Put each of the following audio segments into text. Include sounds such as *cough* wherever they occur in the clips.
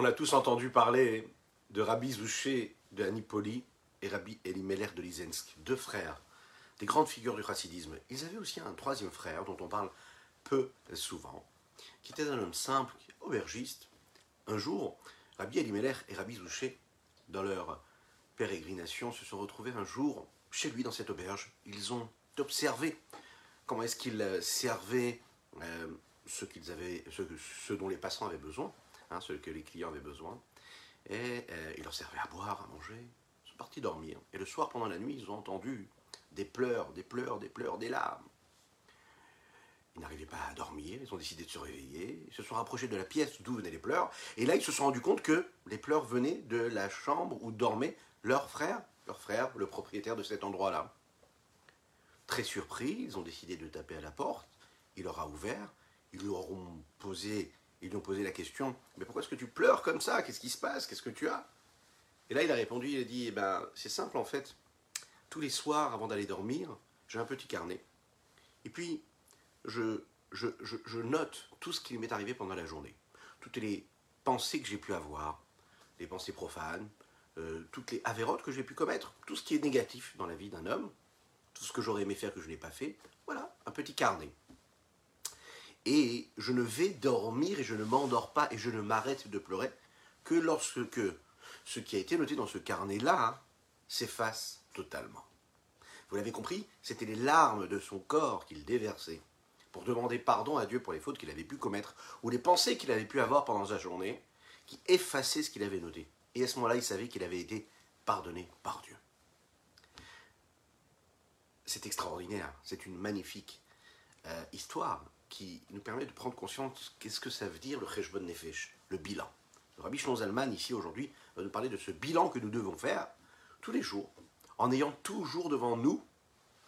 On a tous entendu parler de Rabbi Zouché de Anipoli et Rabbi Elimelech de Lizensk, deux frères, des grandes figures du chassidisme. Ils avaient aussi un troisième frère dont on parle peu souvent, qui était un homme simple, aubergiste. Un jour, Rabbi Elimelech et Rabbi Zouché, dans leur pérégrination, se sont retrouvés un jour chez lui dans cette auberge. Ils ont observé comment est-ce qu'il servait euh, ce, qu'ils avaient, ce dont les passants avaient besoin, hein, ce que les clients avaient besoin. Et euh, il leur servait à boire, à manger. Ils sont partis dormir. Et le soir, pendant la nuit, ils ont entendu des pleurs, des pleurs, des pleurs, des larmes. Ils n'arrivaient pas à dormir, ils ont décidé de se réveiller, ils se sont rapprochés de la pièce d'où venaient les pleurs, et là ils se sont rendus compte que les pleurs venaient de la chambre où dormait leur frère, leur frère, le propriétaire de cet endroit-là. Très surpris, ils ont décidé de taper à la porte, il leur a ouvert, ils lui auront posé, ils lui ont posé la question, mais pourquoi est-ce que tu pleures comme ça? Qu'est-ce qui se passe? Qu'est-ce que tu as? Et là il a répondu, il a dit, eh ben c'est simple en fait, tous les soirs avant d'aller dormir, j'ai un petit carnet, et puis je, je, je, note tout ce qui m'est arrivé pendant la journée. Toutes les pensées que j'ai pu avoir, les pensées profanes, euh, toutes les avérotes que j'ai pu commettre, tout ce qui est négatif dans la vie d'un homme, tout ce que j'aurais aimé faire que je n'ai pas fait. Voilà, un petit carnet. Et je ne vais dormir et je ne m'endors pas et je ne m'arrête de pleurer que lorsque ce qui a été noté dans ce carnet-là s'efface totalement. Vous l'avez compris, c'était les larmes de son corps qu'il déversait pour demander pardon à Dieu pour les fautes qu'il avait pu commettre ou les pensées qu'il avait pu avoir pendant sa journée qui effaçaient ce qu'il avait noté. Et à ce moment-là, il savait qu'il avait été pardonné par Dieu. C'est extraordinaire, c'est une magnifique euh, histoire qui nous permet de prendre conscience qu'est-ce que ça veut dire le Cheshbon Nefesh, le bilan. Le Rabbi Zalman, ici aujourd'hui, va nous parler de ce bilan que nous devons faire tous les jours, en ayant toujours devant nous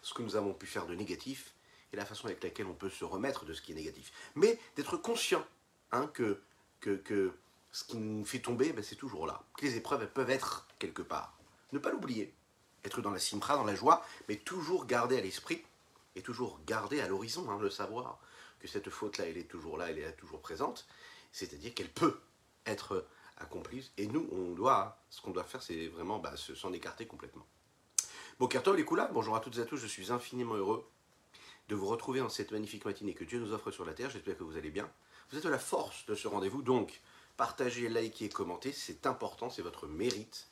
ce que nous avons pu faire de négatif et la façon avec laquelle on peut se remettre de ce qui est négatif. Mais d'être conscient hein, que, que, que, ce qui nous fait tomber, ben, c'est toujours là. Que les épreuves elles peuvent être quelque part. Ne pas l'oublier. Être dans la simra, dans la joie, mais toujours garder à l'esprit et toujours garder à l'horizon hein, le savoir que cette faute-là, elle est toujours là, elle est toujours présente. C'est-à-dire qu'elle peut être accomplie. Et nous, on doit, ce qu'on doit faire, c'est vraiment bah, s'en écarter complètement. Bon, Kertov, les là, bonjour à toutes et à tous, je suis infiniment heureux de vous retrouver dans cette magnifique matinée que Dieu nous offre sur la terre. J'espère que vous allez bien. Vous êtes la force de ce rendez-vous, donc partagez, likez, commentez, c'est important, c'est votre mérite.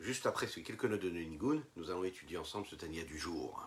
Juste après quelques notes de Nigun, nous allons étudier ensemble ce Tania du jour.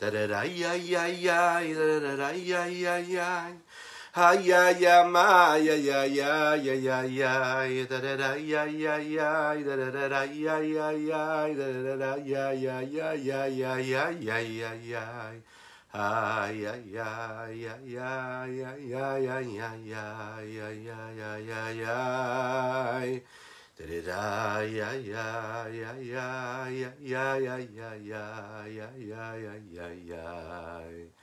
Da da da ya ya ya da da da ya ya ya da ya ya ma ya ya ya ya ya ya da da da ya ya ya da da da da ya ya ya da da da da ya ya ya ya ya ya ya ya ya Ha ya ya ya ya ya ya ya ya ya ya ya ya ya da da ya ya ya ya ya ya ya ya ya ya ya ya ya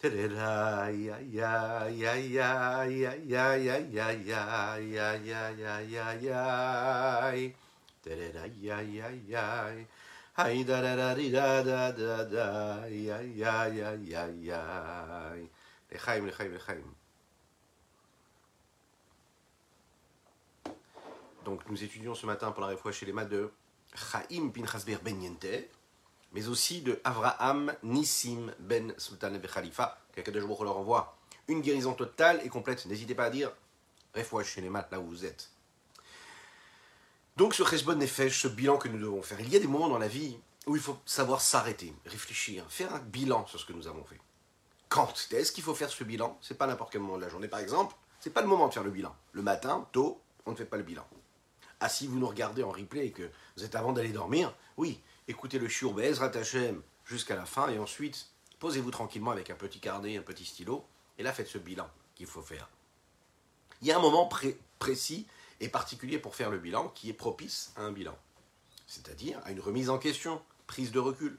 Hi ya ya ya ya ya. Donc nous étudions ce matin pour la fois chez les maths de Chaim Pinchas Ben Yente mais aussi de Avraham Nissim Ben Sultan Ben Khalifa, qu'Akadosh leur envoie une guérison totale et complète. N'hésitez pas à dire réfoua chez les maths là où vous êtes. Donc ce Chesbon Nefesh, ce bilan que nous devons faire, il y a des moments dans la vie où il faut savoir s'arrêter, réfléchir, faire un bilan sur ce que nous avons fait. quand est-ce qu'il faut faire ce bilan? C'est pas n'importe quel moment de la journée, par exemple. C'est pas le moment de faire le bilan. Le matin, tôt, on ne fait pas le bilan. Ah, si vous nous regardez en replay et que vous êtes avant d'aller dormir, oui, écoutez le shiur Be'ezrat Hashem jusqu'à la fin et ensuite posez-vous tranquillement avec un petit carnet, un petit stylo et là faites ce bilan qu'il faut faire. Il y a un moment précis et particulier pour faire le bilan qui est propice à un bilan, c'est-à-dire à une remise en question, prise de recul.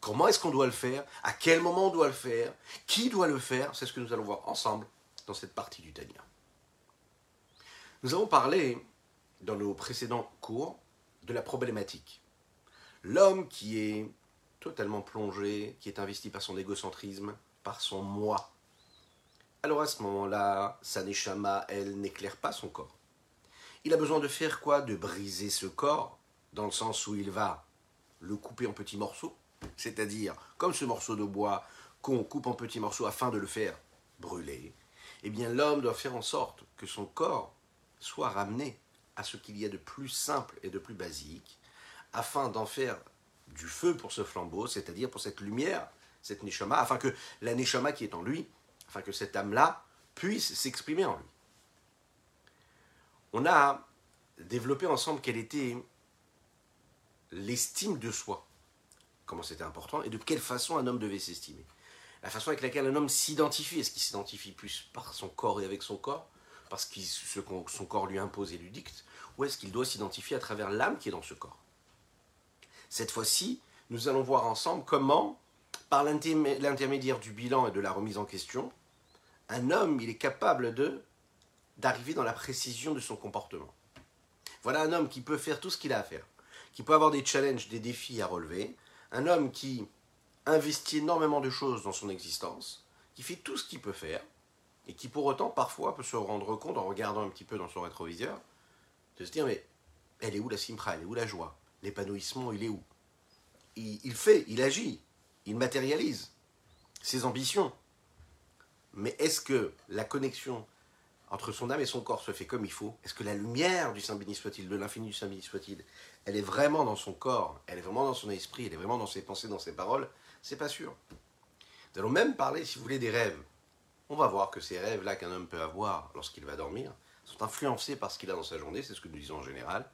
Comment est-ce qu'on doit le faire? À quel moment on doit le faire? Qui doit le faire? C'est ce que nous allons voir ensemble dans cette partie du Tania. Nous avons parlé dans nos précédents cours de la problématique. L'homme qui est totalement plongé, qui est investi par son égocentrisme, par son moi. Alors à ce moment-là, sa neshama, elle, n'éclaire pas son corps. Il a besoin de faire quoi? De briser ce corps, dans le sens où il va le couper en petits morceaux, c'est-à-dire comme ce morceau de bois qu'on coupe en petits morceaux afin de le faire brûler. Eh bien, l'homme doit faire en sorte que son corps soit ramené à ce qu'il y a de plus simple et de plus basique, afin d'en faire du feu pour ce flambeau, c'est-à-dire pour cette lumière, cette neshama, afin que la neshama qui est en lui, afin que cette âme-là puisse s'exprimer en lui. On a développé ensemble quelle était l'estime de soi, comment c'était important, et de quelle façon un homme devait s'estimer. La façon avec laquelle un homme s'identifie, est-ce qu'il s'identifie plus par son corps et avec son corps, parce que son corps lui impose et lui dicte, ou est-ce qu'il doit s'identifier à travers l'âme qui est dans ce corps? Cette fois-ci, nous allons voir ensemble comment, par l'intermédiaire du bilan et de la remise en question, un homme, est capable de d'arriver dans la précision de son comportement. Voilà un homme qui peut faire tout ce qu'il a à faire, qui peut avoir des challenges, des défis à relever, un homme qui investit énormément de choses dans son existence, qui fait tout ce qu'il peut faire, et qui pour autant parfois peut se rendre compte en regardant un petit peu dans son rétroviseur, de se dire mais elle est où la simra, elle est où la joie? L'épanouissement, il est où? Il, fait, il agit, il matérialise ses ambitions. Mais est-ce que la connexion entre son âme et son corps se fait comme il faut? Est-ce que la lumière du Saint béni soit-il, de l'infini du Saint béni soit-il, elle est vraiment dans son corps, elle est vraiment dans son esprit, elle est vraiment dans ses pensées, dans ses paroles? C'est pas sûr. Nous allons même parler, si vous voulez, des rêves. On va voir que ces rêves-là qu'un homme peut avoir lorsqu'il va dormir sont influencés par ce qu'il a dans sa journée, c'est ce que nous disons en général,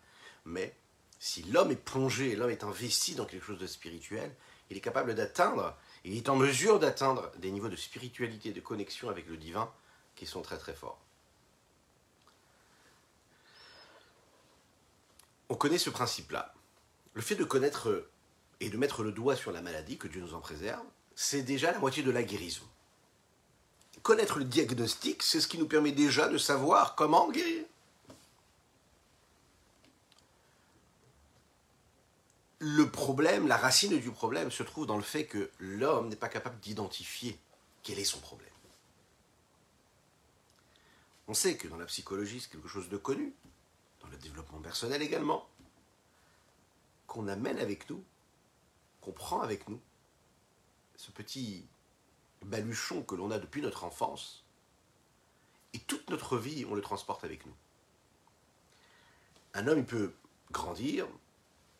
mais si l'homme est plongé, l'homme est investi dans quelque chose de spirituel, il est capable d'atteindre, il est en mesure d'atteindre des niveaux de spiritualité, de connexion avec le divin qui sont très très forts. On connaît ce principe-là. Le fait de connaître et de mettre le doigt sur la maladie, que Dieu nous en préserve, c'est déjà la moitié de la guérison connaître le diagnostic, c'est ce qui nous permet déjà de savoir comment guérir. Le problème, la racine du problème se trouve dans le fait que l'homme n'est pas capable d'identifier quel est son problème. On sait que dans la psychologie, c'est quelque chose de connu, dans le développement personnel également, qu'on amène avec nous, qu'on prend avec nous, ce petit baluchon que l'on a depuis notre enfance, et toute notre vie, on le transporte avec nous. Un homme, il peut grandir,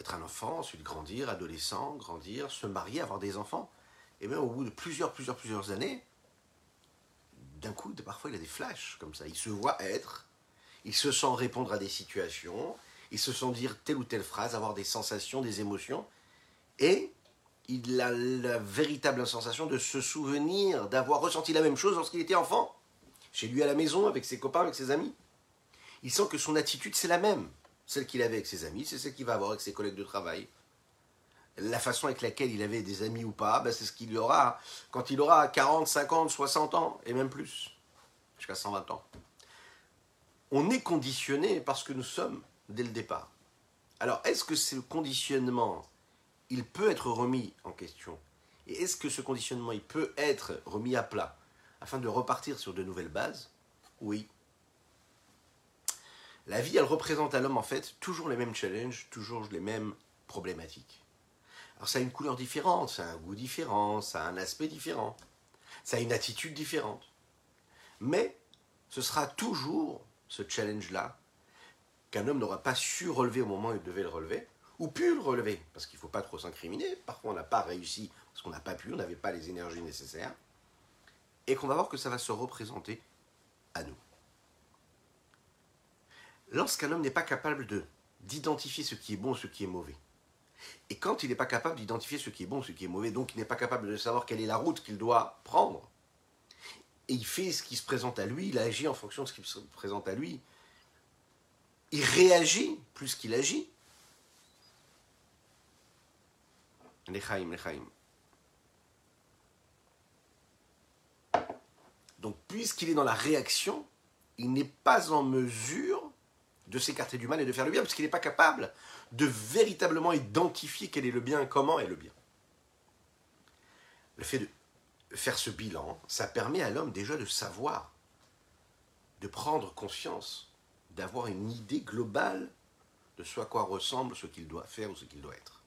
être un enfant, ensuite grandir, adolescent, grandir, se marier, avoir des enfants, et même au bout de plusieurs, plusieurs, plusieurs années, d'un coup, parfois il a des flashs comme ça. Il se voit être, il se sent répondre à des situations, il se sent dire telle ou telle phrase, avoir des sensations, des émotions, et il a la véritable sensation de se souvenir d'avoir ressenti la même chose lorsqu'il était enfant, chez lui à la maison, avec ses copains, avec ses amis. Il sent que son attitude, c'est la même. Celle qu'il avait avec ses amis, c'est celle qu'il va avoir avec ses collègues de travail. La façon avec laquelle il avait des amis ou pas, ben, c'est ce qu'il aura quand il aura 40, 50, 60 ans, et même plus, jusqu'à 120 ans. On est conditionné parce que nous sommes dès le départ. Alors, est-ce que ce conditionnement il peut être remis en question? Et est-ce que ce conditionnement, il peut être remis à plat afin de repartir sur de nouvelles bases? Oui. La vie, elle représente à l'homme en fait toujours les mêmes challenges, toujours les mêmes problématiques. Alors ça a une couleur différente, ça a un goût différent, ça a un aspect différent, ça a une attitude différente. Mais ce sera toujours ce challenge-là qu'un homme n'aura pas su relever au moment où il devait le relever, ou pu le relever, parce qu'il ne faut pas trop s'incriminer. Parfois, on n'a pas réussi parce qu'on n'a pas pu, on n'avait pas les énergies nécessaires. et qu'on va voir que ça va se représenter à nous. Lorsqu'un homme n'est pas capable de d'identifier ce qui est bon, ce qui est mauvais, et quand il n'est pas capable d'identifier ce qui est bon, ce qui est mauvais, donc il n'est pas capable de savoir quelle est la route qu'il doit prendre, et il fait ce qui se présente à lui, il agit en fonction de ce qui se présente à lui, il réagit plus qu'il agit. Lechaim, lechaim. Donc, puisqu'il est dans la réaction, il n'est pas en mesure de s'écarter du mal et de faire le bien, parce qu'il n'est pas capable de véritablement identifier quel est le bien, comment est le bien. Le fait de faire ce bilan, ça permet à l'homme déjà de savoir, de prendre conscience, d'avoir une idée globale de ce à quoi ressemble ce qu'il doit faire ou ce qu'il doit être.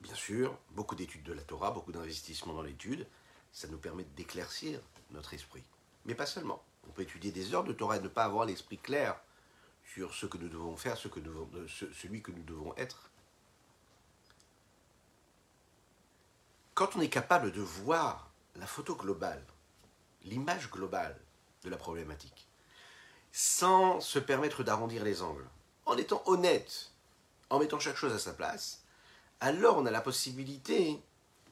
Bien sûr, beaucoup d'études de la Torah, beaucoup d'investissements dans l'étude, ça nous permet d'éclaircir notre esprit. Mais pas seulement. On peut étudier des heures de Torah et ne pas avoir l'esprit clair sur ce que nous devons faire, devons, celui que nous devons être. Quand on est capable de voir la photo globale, l'image globale de la problématique, sans se permettre d'arrondir les angles, en étant honnête, en mettant chaque chose à sa place, alors on a la possibilité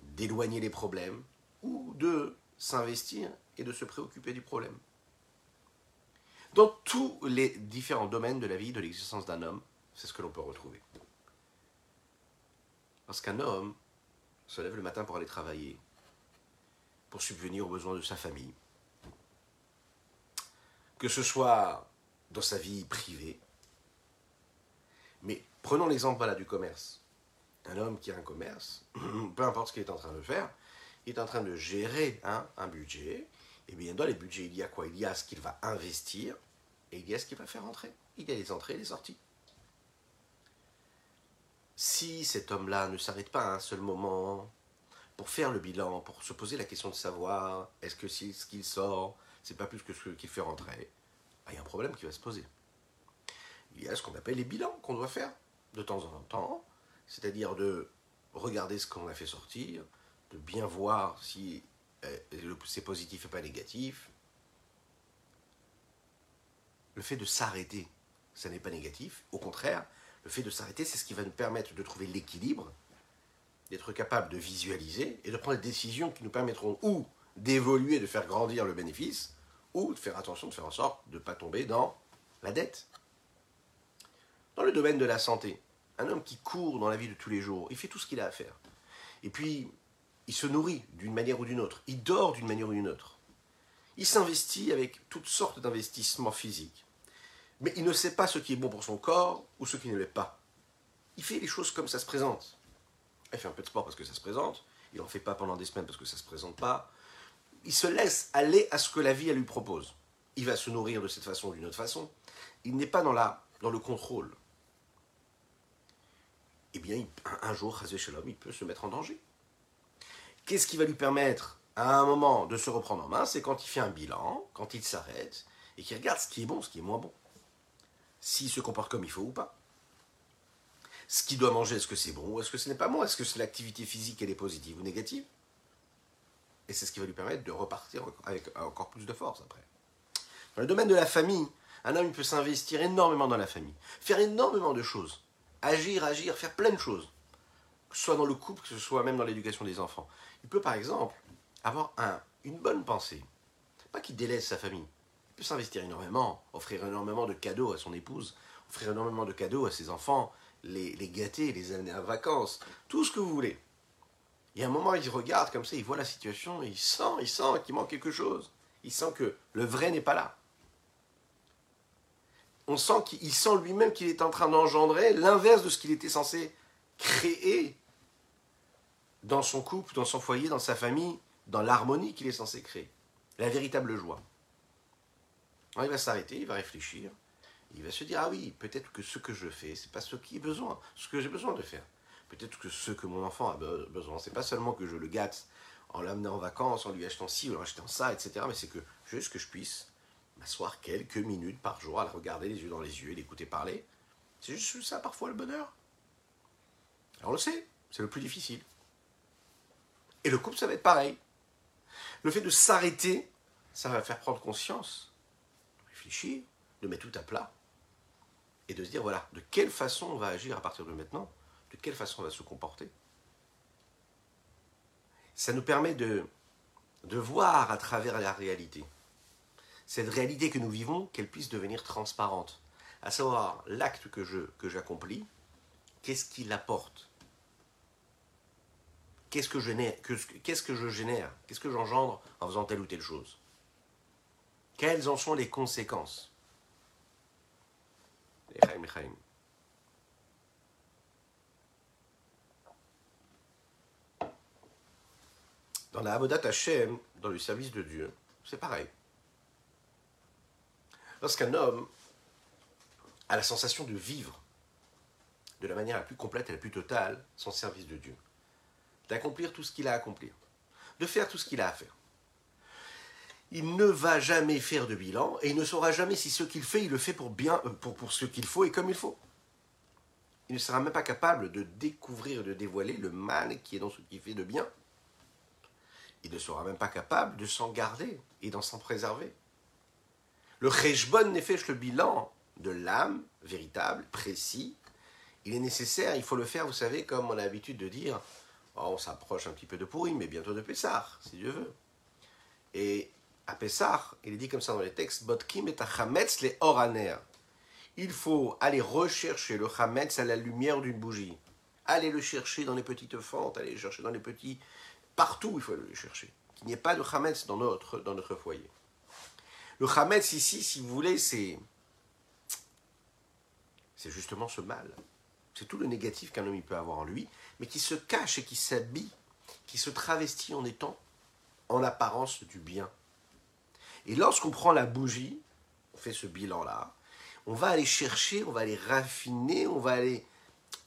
d'éloigner les problèmes ou de s'investir et de se préoccuper du problème. Dans tous les différents domaines de la vie, de l'existence d'un homme, c'est ce que l'on peut retrouver. Lorsqu'un homme se lève le matin pour aller travailler, pour subvenir aux besoins de sa famille, que ce soit dans sa vie privée, mais prenons l'exemple du commerce. Un homme qui a un commerce, *clears throat* peu importe ce qu'il est en train de faire, il est en train de gérer un budget. Et bien dans les budgets, il y a quoi? Il y a ce qu'il va investir et il y a ce qu'il va faire entrer. Il y a les entrées et les sorties. Si cet homme-là ne s'arrête pas à un seul moment pour faire le bilan, pour se poser la question de savoir est-ce que ce qu'il sort, c'est pas plus que ce qu'il fait rentrer, bah, il y a un problème qui va se poser. Il y a ce qu'on appelle les bilans qu'on doit faire de temps en temps, c'est-à-dire de regarder ce qu'on a fait sortir, de bien voir si c'est positif et pas négatif. Le fait de s'arrêter, ça n'est pas négatif. Au contraire, le fait de s'arrêter, c'est ce qui va nous permettre de trouver l'équilibre, d'être capable de visualiser et de prendre des décisions qui nous permettront ou d'évoluer, de faire grandir le bénéfice, ou de faire attention, de faire en sorte de ne pas tomber dans la dette. Dans le domaine de la santé, un homme qui court dans la vie de tous les jours, il fait tout ce qu'il a à faire. Et puis, il se nourrit d'une manière ou d'une autre, il dort d'une manière ou d'une autre. Il s'investit avec toutes sortes d'investissements physiques. Mais il ne sait pas ce qui est bon pour son corps ou ce qui ne l'est pas. Il fait les choses comme ça se présente. Il fait un peu de sport parce que ça se présente. Il n'en fait pas pendant des semaines parce que ça ne se présente pas. Il se laisse aller à ce que la vie lui propose. Il va se nourrir de cette façon ou d'une autre façon. Il n'est pas dans, la, dans le contrôle. Eh bien, un jour, il peut se mettre en danger. Qu'est-ce qui va lui permettre à un moment de se reprendre en main C'est quand il fait un bilan, quand il s'arrête et qu'il regarde ce qui est bon, ce qui est moins bon. S'il se comporte comme il faut ou pas. Ce qu'il doit manger, est-ce que c'est bon ou est-ce que ce n'est pas bon? Est-ce que l'activité physique, elle est positive ou négative? Et c'est ce qui va lui permettre de repartir avec encore plus de force après. Dans le domaine de la famille, un homme peut s'investir énormément dans la famille, faire énormément de choses, agir, agir, faire plein de choses que ce soit dans le couple, que ce soit même dans l'éducation des enfants. Il peut par exemple avoir un, une bonne pensée, pas qu'il délaisse sa famille. Il peut s'investir énormément, offrir énormément de cadeaux à son épouse, offrir énormément de cadeaux à ses enfants, les, gâter, les amener en vacances, tout ce que vous voulez. Et à un moment, il regarde comme ça, il voit la situation, il sent, il sent qu'il manque quelque chose. Il sent que le vrai n'est pas là. On sent qu'il sent lui-même qu'il est en train d'engendrer l'inverse de ce qu'il était censé créer dans son couple, dans son foyer, dans sa famille, dans l'harmonie qu'il est censé créer. La véritable joie. Alors il va s'arrêter, il va réfléchir, il va se dire ah oui, peut-être que ce que je fais, c'est pas ce qui est besoin, ce que j'ai besoin de faire. Peut-être que ce que mon enfant a besoin, c'est pas seulement que je le gâte en l'amenant en vacances, en lui achetant ci ou en achetant ça, etc. Mais c'est que juste que je puisse m'asseoir quelques minutes par jour à le regarder les yeux dans les yeux et l'écouter parler. C'est juste ça parfois le bonheur. Alors on le sait, c'est le plus difficile. Et le couple, ça va être pareil. Le fait de s'arrêter, ça va faire prendre conscience, réfléchir, de mettre tout à plat, et de se dire, voilà, de quelle façon on va agir à partir de maintenant, de quelle façon on va se comporter. Ça nous permet de, de voir à travers la réalité. Cette réalité que nous vivons, qu'elle puisse devenir transparente. À savoir, l'acte que j'accomplis, qu'est-ce qu'il apporte Qu'est-ce que, je génère? Qu'est-ce que j'engendre en faisant telle ou telle chose? Quelles en sont les conséquences? Dans la Abodat Hashem, dans le service de Dieu, c'est pareil. Lorsqu'un homme a la sensation de vivre de la manière la plus complète et la plus totale son service de Dieu, d'accomplir tout ce qu'il a à accomplir, de faire tout ce qu'il a à faire. Il ne va jamais faire de bilan et il ne saura jamais si ce qu'il fait, il le fait pour bien, euh, pour, pour ce qu'il faut et comme il faut. Il ne sera même pas capable de découvrir, de dévoiler le mal qui est dans ce qu'il fait de bien. Il ne sera même pas capable de s'en garder et d'en s'en préserver. Le Rejbon Nefesh, le bilan de l'âme véritable, précis, il est nécessaire, il faut le faire, vous savez, comme on a l'habitude de dire, on s'approche un petit peu de pourri, mais bientôt de Pessah, si Dieu veut. Et à Pessah, il est dit comme ça dans les textes, Botkim et Hametz les oraner. Il faut aller rechercher le Hametz à la lumière d'une bougie. Allez le chercher dans les petites fentes, allez le chercher dans les petits... Partout, il faut le chercher. Qu'il n'y ait pas de Hametz dans notre, dans notre foyer. Le Hametz ici, si vous voulez, c'est... C'est justement ce mal. C'est tout le négatif qu'un homme peut avoir en lui, mais qui se cache et qui s'habille, qui se travestit en étant en apparence du bien. Et lorsqu'on prend la bougie, on fait ce bilan-là, on va aller chercher, on va aller raffiner, on va aller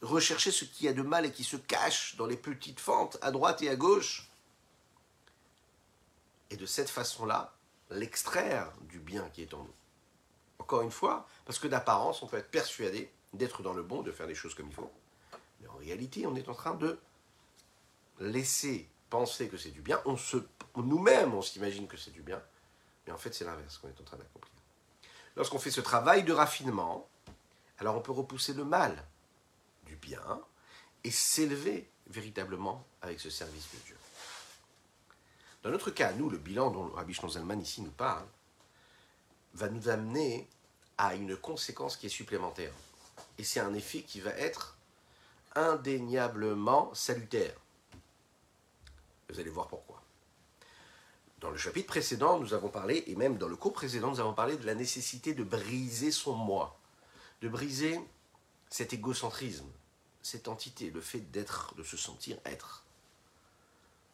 rechercher ce qu'il y a de mal et qui se cache dans les petites fentes à droite et à gauche. Et de cette façon-là, l'extraire du bien qui est en nous. Encore une fois, parce que d'apparence, on peut être persuadé d'être dans le bon, de faire les choses comme il faut. Mais en réalité, on est en train de laisser penser que c'est du bien. On se, nous-mêmes, on s'imagine que c'est du bien. Mais en fait, c'est l'inverse qu'on est en train d'accomplir. Lorsqu'on fait ce travail de raffinement, alors on peut repousser le mal du bien et s'élever véritablement avec ce service de Dieu. Dans notre cas, nous, le bilan dont Rabbi Zalman ici nous parle, va nous amener à une conséquence qui est supplémentaire. Et c'est un effet qui va être indéniablement salutaire. Vous allez voir pourquoi. Dans le chapitre précédent, nous avons parlé, et même dans le cours précédent, nous avons parlé de la nécessité de briser son moi, de briser cet égocentrisme, cette entité, le fait d'être, de se sentir être,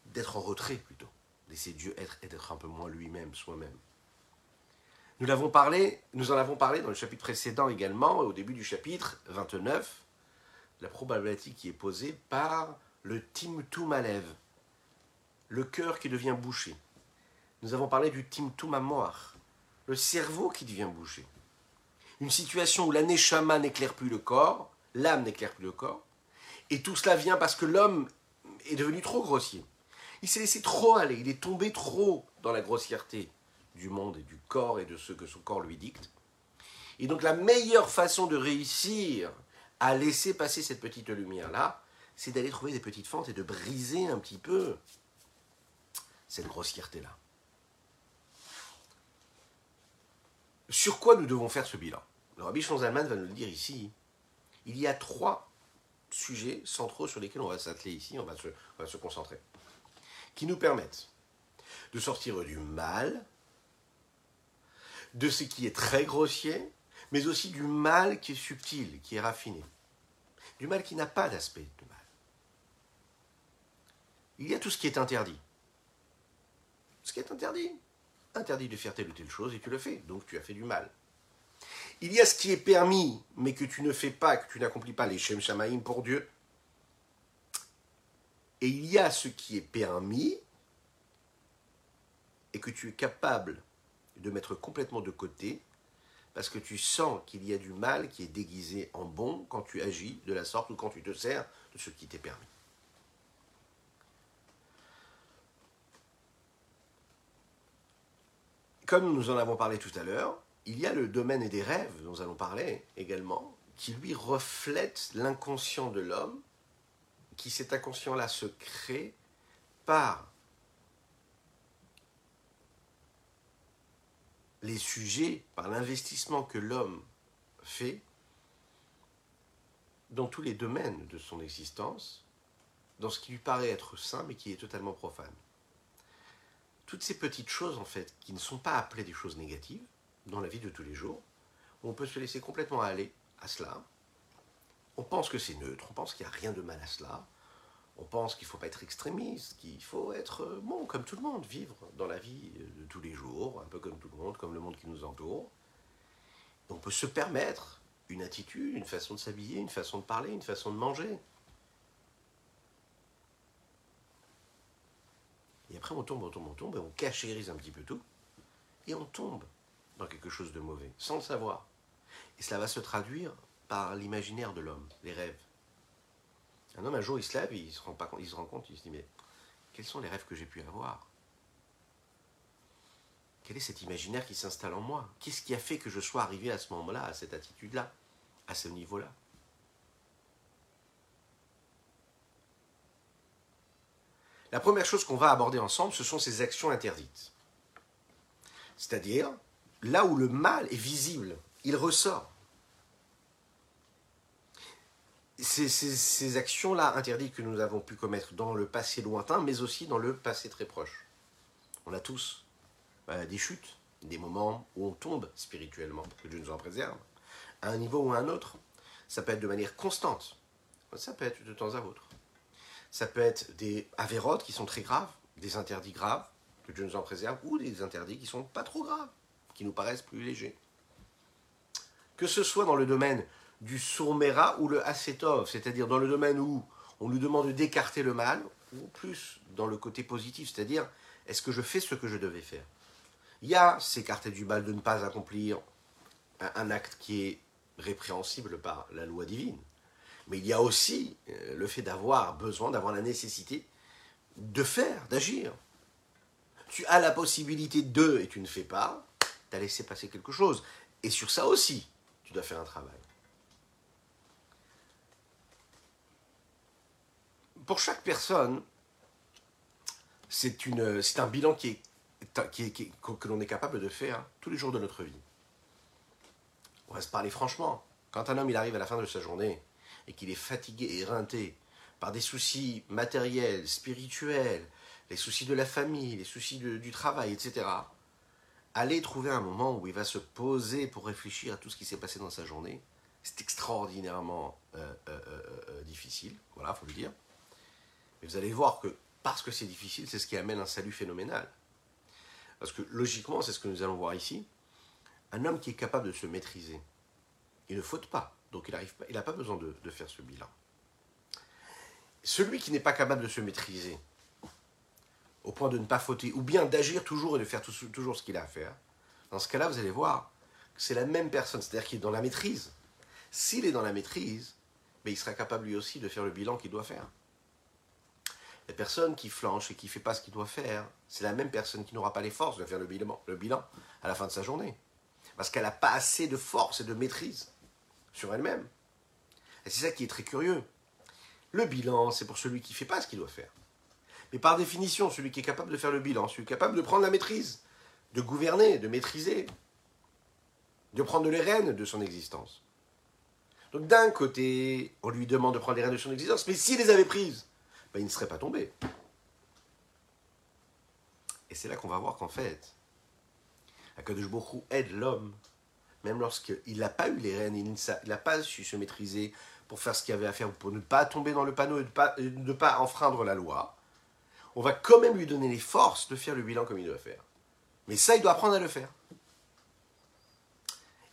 d'être en retrait plutôt, laisser Dieu être et un peu moins lui-même, soi-même. Nous en avons parlé dans le chapitre précédent également, au début du chapitre 29, la probabilité qui est posée par le timtum alev, le cœur qui devient bouché. Nous avons parlé du timtum amoar, le cerveau qui devient bouché. Une situation où la neshama n'éclaire plus le corps, l'âme n'éclaire plus le corps, et tout cela vient parce que l'homme est devenu trop grossier. Il s'est laissé trop aller, il est tombé trop dans la grossièreté du monde et du corps et de ce que son corps lui dicte. Et donc la meilleure façon de réussir à laisser passer cette petite lumière-là, c'est d'aller trouver des petites fentes et de briser un petit peu cette grossièreté-là. Sur quoi nous devons faire ce bilan? Le Rabbi Zalman va nous le dire ici. Il y a trois sujets centraux sur lesquels on va s'atteler ici, on va se concentrer, qui nous permettent de sortir du mal de ce qui est très grossier, mais aussi du mal qui est subtil, qui est raffiné. Du mal qui n'a pas d'aspect de mal. Il y a tout ce qui est interdit. Ce qui est interdit. Interdit de faire telle ou telle chose et tu le fais, donc tu as fait du mal. Il y a ce qui est permis, mais que tu ne fais pas, que tu n'accomplis pas les Shem Shamaim pour Dieu. Et il y a ce qui est permis et que tu es capable de mettre complètement de côté parce que tu sens qu'il y a du mal qui est déguisé en bon quand tu agis de la sorte ou quand tu te sers de ce qui t'est permis. comme nous en avons parlé tout à l'heure, il y a le domaine des rêves, dont nous allons parler également, qui lui reflète l'inconscient de l'homme, qui cet inconscient-là se crée par les sujets, par l'investissement que l'homme fait dans tous les domaines de son existence, dans ce qui lui paraît être sain mais qui est totalement profane. Toutes ces petites choses, en fait, qui ne sont pas appelées des choses négatives dans la vie de tous les jours, on peut se laisser complètement aller à cela. On pense que c'est neutre, on pense qu'il n'y a rien de mal à cela, on pense qu'il ne faut pas être extrémiste, qu'il faut être bon comme tout le monde, vivre dans la vie de tous les jours, un peu comme tout le monde, comme le monde qui nous entoure. on peut se permettre une attitude, une façon de s'habiller, une façon de parler, une façon de manger. Et après, on tombe, on tombe, on tombe, et on cachérise un petit peu tout, et on tombe dans quelque chose de mauvais, sans le savoir. Et cela va se traduire par l'imaginaire de l'homme, les rêves. Un homme, un jour, il se lève, il se rend, pas, il se rend compte, il se dit, mais quels sont les rêves que j'ai pu avoir? Quel est cet imaginaire qui s'installe en moi? Qu'est-ce qui a fait que je sois arrivé à ce moment-là, à cette attitude-là, à ce niveau-là? La première chose qu'on va aborder ensemble, ce sont ces actions interdites. C'est-à-dire, là où le mal est visible, il ressort. Ces, ces actions-là interdites que nous avons pu commettre dans le passé lointain, mais aussi dans le passé très proche. On a tous euh, des chutes, des moments où on tombe spirituellement, que Dieu nous en préserve, à un niveau ou à un autre. Ça peut être de manière constante, ça peut être de temps à autre. Ça peut être des avérotes qui sont très graves, des interdits graves, que Dieu nous en préserve, ou des interdits qui sont pas trop graves, qui nous paraissent plus légers. Que ce soit dans le domaine du sourmera ou le acétov, c'est-à-dire dans le domaine où on nous demande d'écarter le mal, ou plus dans le côté positif, c'est-à-dire est-ce que je fais ce que je devais faire? Il y a s'écarter du mal de ne pas accomplir un acte qui est répréhensible par la loi divine. Mais il y a aussi euh, le fait d'avoir besoin, d'avoir la nécessité de faire, d'agir. Tu as la possibilité de et tu ne fais pas, tu as laissé passer quelque chose. Et sur ça aussi, tu dois faire un travail. Pour chaque personne, c'est un bilan que l'on est capable de faire tous les jours de notre vie. On va se parler franchement. Quand un homme il arrive à la fin de sa journée et qu'il est fatigué et éreinté par des soucis matériels, spirituels, les soucis de la famille, les soucis du travail, etc., aller trouver un moment où il va se poser pour réfléchir à tout ce qui s'est passé dans sa journée, c'est extraordinairement euh, euh, euh, difficile, voilà, faut le dire. Vous allez voir que parce que c'est difficile, c'est ce qui amène un salut phénoménal. Parce que logiquement, c'est ce que nous allons voir ici, un homme qui est capable de se maîtriser, il ne faute pas. Donc il n'a pas besoin de, faire ce bilan. Celui qui n'est pas capable de se maîtriser, au point de ne pas fauter, ou bien d'agir toujours et de faire toujours ce qu'il a à faire, dans ce cas-là, vous allez voir que c'est la même personne, c'est-à-dire qu'il est dans la maîtrise. S'il est dans la maîtrise, mais ben, il sera capable lui aussi de faire le bilan qu'il doit faire. La personne qui flanche et qui ne fait pas ce qu'il doit faire, c'est la même personne qui n'aura pas les forces de faire le bilan, à la fin de sa journée. Parce qu'elle n'a pas assez de force et de maîtrise sur elle-même. Et c'est ça qui est très curieux. Le bilan, c'est pour celui qui ne fait pas ce qu'il doit faire. Mais par définition, celui qui est capable de faire le bilan, celui qui est capable de prendre la maîtrise, de gouverner, de maîtriser, de prendre les rênes de son existence. Donc d'un côté, on lui demande de prendre les rênes de son existence, mais s'il les avait prises, ben, il ne serait pas tombé. Et c'est là qu'on va voir qu'en fait, Akadosh Baruch aide l'homme même lorsqu'il n'a pas eu les rênes, il n'a pas su se maîtriser pour faire ce qu'il avait à faire, pour ne pas tomber dans le panneau et ne pas, enfreindre la loi, on va quand même lui donner les forces de faire le bilan comme il doit faire. Mais ça, il doit apprendre à le faire.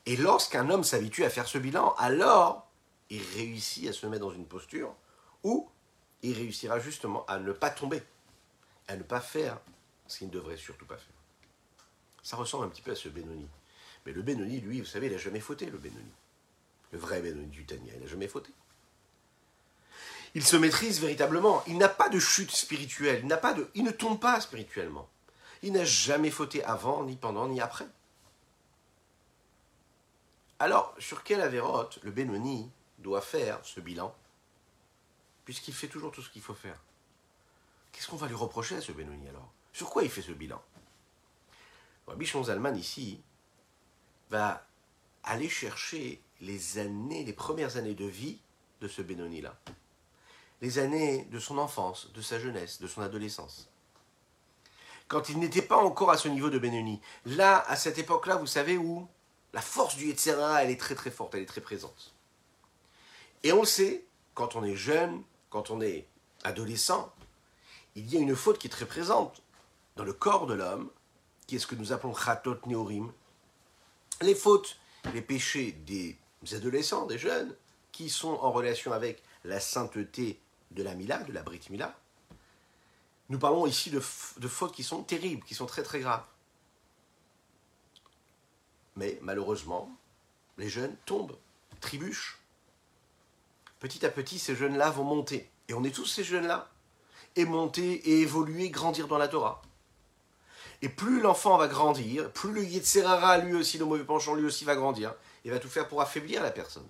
Et lorsqu'un homme s'habitue à faire ce bilan, alors il réussit à se mettre dans une posture où il réussira justement à ne pas tomber, à ne pas faire ce qu'il ne devrait surtout pas faire. Ça ressemble un petit peu à ce Benoni. Mais le Benoni, lui, vous savez, il n'a jamais fauté, le Benoni. Le vrai Benoni du Tania, il n'a jamais fauté. Il se maîtrise véritablement. Il n'a pas de chute spirituelle. Il, ne tombe pas spirituellement. Il n'a jamais fauté avant, ni pendant, ni après. Alors, sur quelle avérote le Benoni doit faire ce bilan? Puisqu'il fait toujours tout ce qu'il faut faire. Qu'est-ce qu'on va lui reprocher à ce Benoni alors? Sur quoi il fait ce bilan? Rabbi Zalman ici va aller chercher les années, les premières années de vie de ce Benoni-là. Les années de son enfance, de sa jeunesse, de son adolescence. Quand il n'était pas encore à ce niveau de Benoni. Là, à cette époque-là, vous savez où? La force du Yetzera, elle est très très forte, elle est très présente. Et on sait, quand on est jeune, quand on est adolescent, il y a une faute qui est très présente dans le corps de l'homme, qui est ce que nous appelons Khatot Neorim. Les fautes, les péchés des adolescents, des jeunes, qui sont en relation avec la sainteté de la Mila, de la Brit Mila. Nous parlons ici de, de fautes qui sont terribles, qui sont très très graves. Mais malheureusement, les jeunes tombent, trébuchent. Petit à petit, ces jeunes-là vont monter. Et on est tous ces jeunes-là. Et monter et évoluer, grandir dans la Torah. Et plus l'enfant va grandir, plus le Yetzerara, lui aussi, le mauvais penchant, lui aussi va grandir. Il va tout faire pour affaiblir la personne.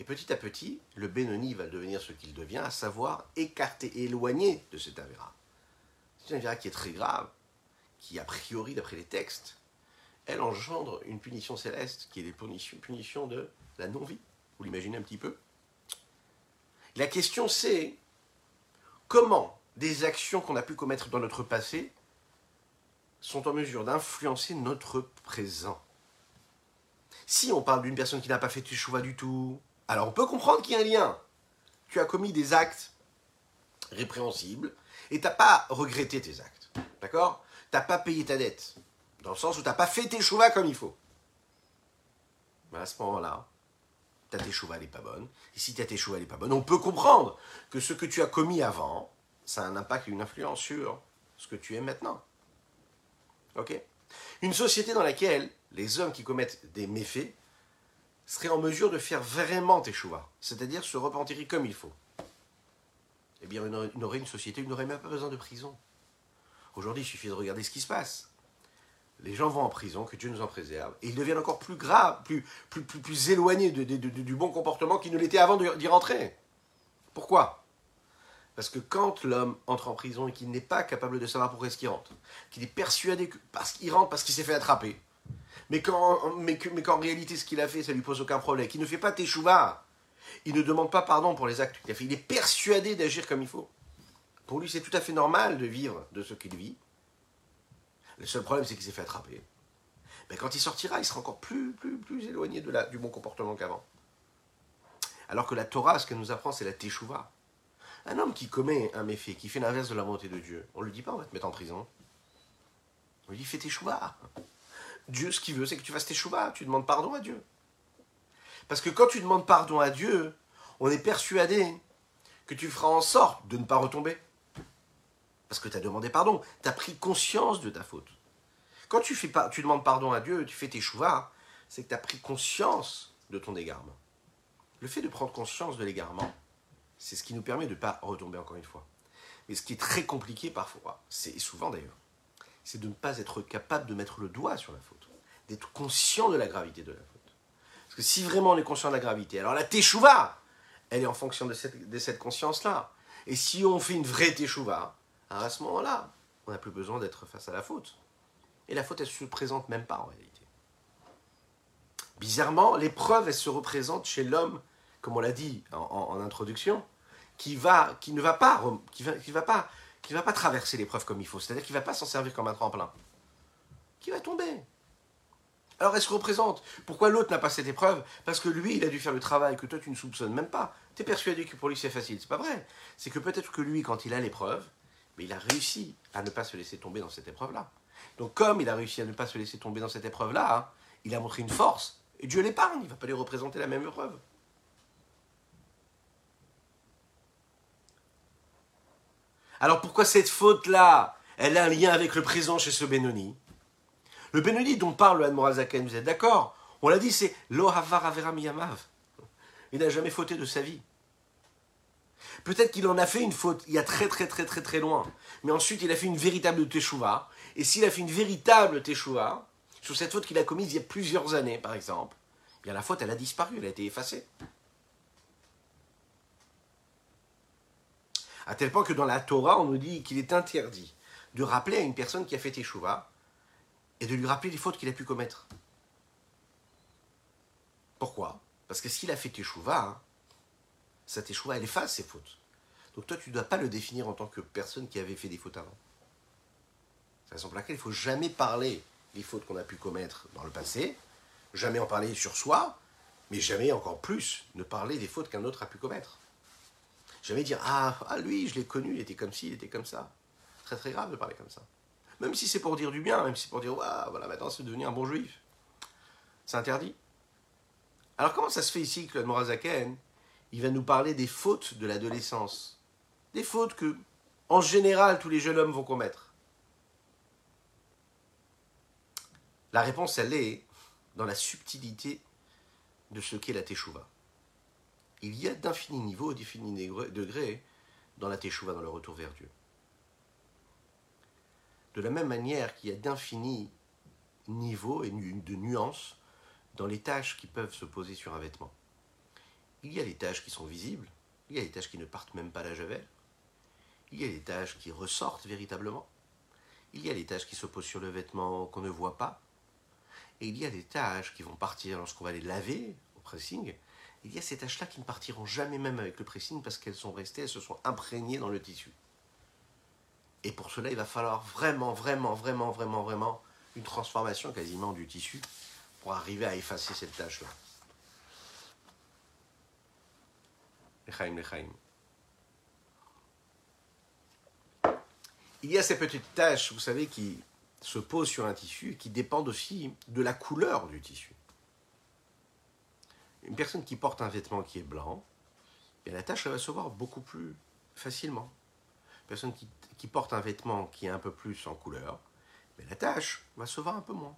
Et petit à petit, le Benoni va devenir ce qu'il devient, à savoir écarter, éloigner de cet Avera. C'est une Avera qui est très grave, qui a priori, d'après les textes, elle engendre une punition céleste, qui est les punitions de la non-vie. Vous l'imaginez un petit peu? La question c'est comment des actions qu'on a pu commettre dans notre passé sont en mesure d'influencer notre présent? Si on parle d'une personne qui n'a pas fait chouva du tout, alors on peut comprendre qu'il y a un lien. Tu as commis des actes répréhensibles et tu n'as pas regretté tes actes. D'accord? Tu n'as pas payé ta dette. Dans le sens où tu n'as pas fait tes chouvas comme il faut. Mais à ce moment-là, ta teshuva n'est pas bonne. Et si ta teshuva n'est pas bonne, on peut comprendre que ce que tu as commis avant, ça a un impact et une influence sur ce que tu es maintenant. Ok? Une société dans laquelle les hommes qui commettent des méfaits seraient en mesure de faire vraiment teshuva, c'est-à-dire se repentir comme il faut. Eh bien, on aurait une société, il n'aurait même pas besoin de prison. Aujourd'hui, il suffit de regarder ce qui se passe les gens vont en prison, que Dieu nous en préserve, et ils deviennent encore plus graves, plus, plus, plus, éloignés du bon comportement qu'ils ne l'étaient avant d'y rentrer. Pourquoi? Parce que quand l'homme entre en prison et qu'il n'est pas capable de savoir pourquoi est-ce qu'il rentre, qu'il est persuadé que parce qu'il rentre parce qu'il s'est fait attraper, mais qu'en mais réalité ce qu'il a fait, ça lui pose aucun problème, qu'il ne fait pas teshuva, il ne demande pas pardon pour les actes qu'il a fait, il est persuadé d'agir comme il faut. Pour lui, c'est tout à fait normal de vivre de ce qu'il vit, le seul problème, c'est qu'il s'est fait attraper. Mais quand il sortira, il sera encore plus, plus, plus éloigné du bon comportement qu'avant. Alors que la Torah, ce qu'elle nous apprend, c'est la teshuva. Un homme qui commet un méfait, qui fait l'inverse de la volonté de Dieu, on ne lui dit pas on va te mettre en prison. On lui dit fais teshuva. Dieu, ce qu'il veut, c'est que tu fasses teshuva. Tu demandes pardon à Dieu. Parce que quand tu demandes pardon à Dieu, on est persuadé que tu feras en sorte de ne pas retomber. Parce que tu as demandé pardon. Tu as pris conscience de ta faute. Quand tu, fais tu demandes pardon à Dieu, tu fais tes chouvas, c'est que tu as pris conscience de ton égarement. Le fait de prendre conscience de l'égarement, c'est ce qui nous permet de ne pas retomber encore une fois. Mais ce qui est très compliqué parfois, c'est souvent d'ailleurs, c'est de ne pas être capable de mettre le doigt sur la faute, d'être conscient de la gravité de la faute. Parce que si vraiment on est conscient de la gravité, alors la teshuva, elle est en fonction de cette, de cette conscience-là. Et si on fait une vraie teshuva, à ce moment-là, on n'a plus besoin d'être face à la faute. Et la faute, elle ne se présente même pas en réalité. Bizarrement, l'épreuve, elle se représente chez l'homme, comme on l'a dit en, introduction, qui, va, qui ne va pas, qui va, va pas, qui va pas traverser l'épreuve comme il faut. C'est-à-dire qu'il ne va pas s'en servir comme un tremplin. Qui va tomber. Alors elle se représente. Pourquoi l'autre n'a pas cette épreuve? Parce que lui, il a dû faire le travail que toi, tu ne soupçonnes même pas. Tu es persuadé que pour lui, c'est facile. C'est pas vrai. C'est que peut-être que lui, quand il a l'épreuve, mais il a réussi à ne pas se laisser tomber dans cette épreuve-là. Donc comme il a réussi à ne pas se laisser tomber dans cette épreuve-là, hein, il a montré une force. Et Dieu l'épargne, il ne va pas lui représenter la même épreuve. Alors pourquoi cette faute-là, elle a un lien avec le présent chez ce Benoni? Le Benoni dont parle le Zaken, vous êtes d'accord? On l'a dit, c'est Lo Avera Miyamav. Il n'a jamais fauté de sa vie. Peut-être qu'il en a fait une faute il y a très très très très très loin. Mais ensuite, il a fait une véritable teshuva. Et s'il a fait une véritable teshuva, sur cette faute qu'il a commise il y a plusieurs années, par exemple, bien la faute, elle a disparu, elle a été effacée. À tel point que dans la Torah, on nous dit qu'il est interdit de rappeler à une personne qui a fait teshuva et de lui rappeler les fautes qu'il a pu commettre. Pourquoi? Parce que s'il a fait teshuva, sa teshuva, elle efface ses fautes. Donc toi, tu ne dois pas le définir en tant que personne qui avait fait des fautes avant. C'est la raison pour laquelle il ne faut jamais parler des fautes qu'on a pu commettre dans le passé, jamais en parler sur soi, mais jamais encore plus ne parler des fautes qu'un autre a pu commettre. Jamais dire ah, ah lui, je l'ai connu, il était comme ci, il était comme ça. Très très grave de parler comme ça. Même si c'est pour dire du bien, même si c'est pour dire waouh, voilà, maintenant c'est devenu un bon juif. C'est interdit. Alors comment ça se fait ici que le Morazaken, il va nous parler des fautes de l'adolescence Des fautes que, en général, tous les jeunes hommes vont commettre. La réponse, elle est dans la subtilité de ce qu'est la Teshuvah. Il y a d'infinis niveaux, d'infinis degrés dans la Teshuvah, dans le retour vers Dieu. De la même manière qu'il y a d'infinis niveaux et de nuances dans les tâches qui peuvent se poser sur un vêtement. Il y a les tâches qui sont visibles, il y a les tâches qui ne partent même pas la javel, il y a les tâches qui ressortent véritablement, il y a les tâches qui se posent sur le vêtement qu'on ne voit pas, et il y a des tâches qui vont partir lorsqu'on va les laver au pressing. Il y a ces tâches-là qui ne partiront jamais même avec le pressing parce qu'elles sont restées, elles se sont imprégnées dans le tissu. Et pour cela, il va falloir vraiment, vraiment, vraiment, vraiment, vraiment une transformation quasiment du tissu pour arriver à effacer cette tâche-là. Il y a ces petites tâches, vous savez, qui se posent sur un tissu et qui dépendent aussi de la couleur du tissu. Une personne qui porte un vêtement qui est blanc, et la tâche va se voir beaucoup plus facilement. Une personne qui, porte un vêtement qui est un peu plus en couleur, mais la tâche va se voir un peu moins.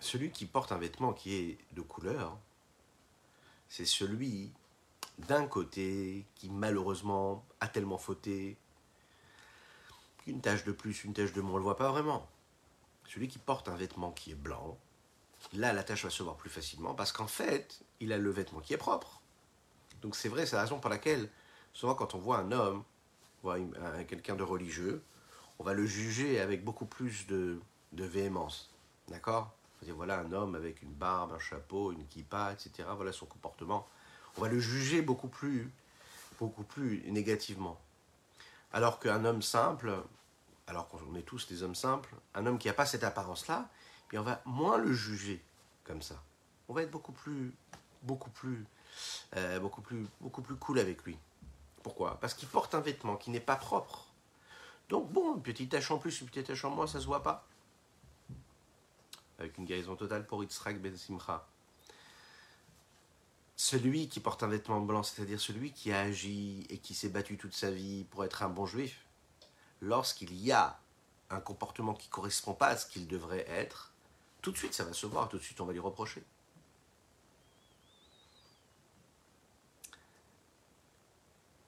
Celui qui porte un vêtement qui est de couleur, c'est celui d'un côté qui malheureusement a tellement fauté qu'une tache de plus, une tache de moins, on ne le voit pas vraiment. Celui qui porte un vêtement qui est blanc, là la tache va se voir plus facilement parce qu'en fait, il a le vêtement qui est propre. Donc c'est vrai, c'est la raison pour laquelle souvent quand on voit un homme, quelqu'un de religieux, on va le juger avec beaucoup plus de, de véhémence. D'accord? Voilà un homme avec une barbe, un chapeau, une kippa, etc. Voilà son comportement. On va le juger beaucoup plus, beaucoup plus négativement. Alors qu'un homme simple, alors qu'on est tous des hommes simples, un homme qui n'a pas cette apparence-là, eh on va moins le juger comme ça. On va être beaucoup plus, beaucoup plus, euh, beaucoup plus, beaucoup plus cool avec lui. Pourquoi? Parce qu'il porte un vêtement qui n'est pas propre. Donc bon, une petite tache en plus, une petite tache en moins, ça se voit pas avec une guérison totale pour Yitzhak ben Simcha. Celui qui porte un vêtement blanc, c'est-à-dire celui qui a agi et qui s'est battu toute sa vie pour être un bon juif, lorsqu'il y a un comportement qui ne correspond pas à ce qu'il devrait être, tout de suite ça va se voir, tout de suite on va lui reprocher.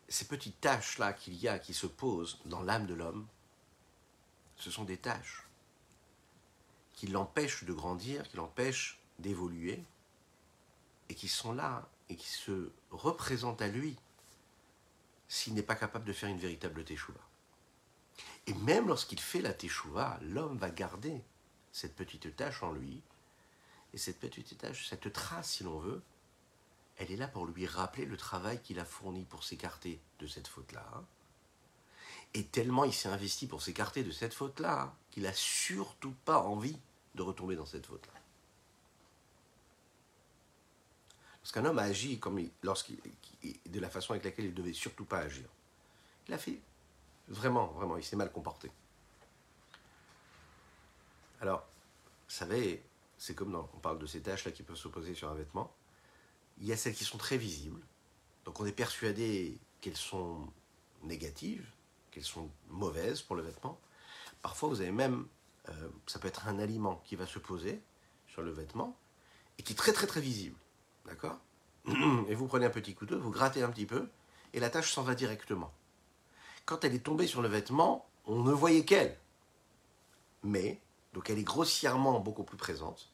Ces petites tâches-là qu'il y a, qui se posent dans l'âme de l'homme, ce sont des tâches qui l'empêchent de grandir, qui l'empêchent d'évoluer, et qui sont là et qui se représentent à lui s'il n'est pas capable de faire une véritable teshuva. Et même lorsqu'il fait la teshuva, l'homme va garder cette petite tâche en lui, et cette petite tâche, cette trace, si l'on veut, elle est là pour lui rappeler le travail qu'il a fourni pour s'écarter de cette faute-là. Et tellement il s'est investi pour s'écarter de cette faute-là, qu'il n'a surtout pas envie de retomber dans cette faute-là. Parce qu'un homme a agi comme lorsqu'il, de la façon avec laquelle il ne devait surtout pas agir. Il a fait vraiment, vraiment, il s'est mal comporté. Alors, vous savez, c'est comme dans, on parle de ces tâches-là qui peuvent s'opposer sur un vêtement. Il y a celles qui sont très visibles. Donc on est persuadé qu'elles sont négatives, qu'elles sont mauvaises pour le vêtement. Parfois, vous avez même euh, ça peut être un aliment qui va se poser sur le vêtement, et qui est très très très visible. D'accord *clears throat* Et vous prenez un petit couteau, vous grattez un petit peu, et la tache s'en va directement. Quand elle est tombée sur le vêtement, on ne voyait qu'elle. Mais, donc elle est grossièrement beaucoup plus présente,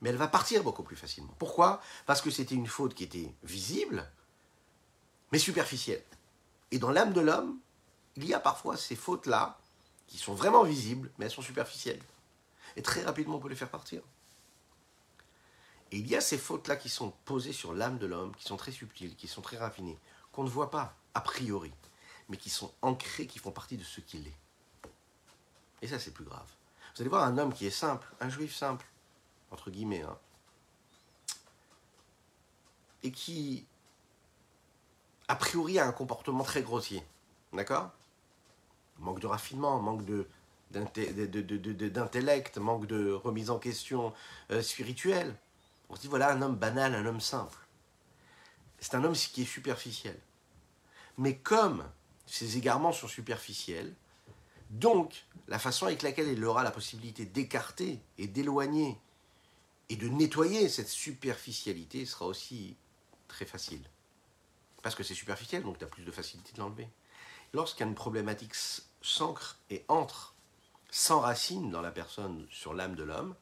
mais elle va partir beaucoup plus facilement. Pourquoi? Parce que c'était une faute qui était visible, mais superficielle. Et dans l'âme de l'homme, il y a parfois ces fautes-là qui sont vraiment visibles, mais elles sont superficielles. Et très rapidement, on peut les faire partir. Et il y a ces fautes-là qui sont posées sur l'âme de l'homme, qui sont très subtiles, qui sont très raffinées, qu'on ne voit pas a priori, mais qui sont ancrées, qui font partie de ce qu'il est. Et ça, c'est plus grave. Vous allez voir un homme qui est simple, un juif simple, entre guillemets, hein, et qui, a priori, a un comportement très grossier. D'accord? Manque de raffinement, manque de, d'intellect, manque de remise en question euh, spirituelle. On se dit voilà un homme banal, un homme simple. C'est un homme qui est superficiel. Mais comme ces égarements sont superficiels, donc la façon avec laquelle il aura la possibilité d'écarter et d'éloigner et de nettoyer cette superficialité sera aussi très facile. Parce que c'est superficiel, donc tu as plus de facilité de l'enlever. Lorsqu'une problématique s'ancre et entre sans racine dans la personne sur l'âme de l'homme,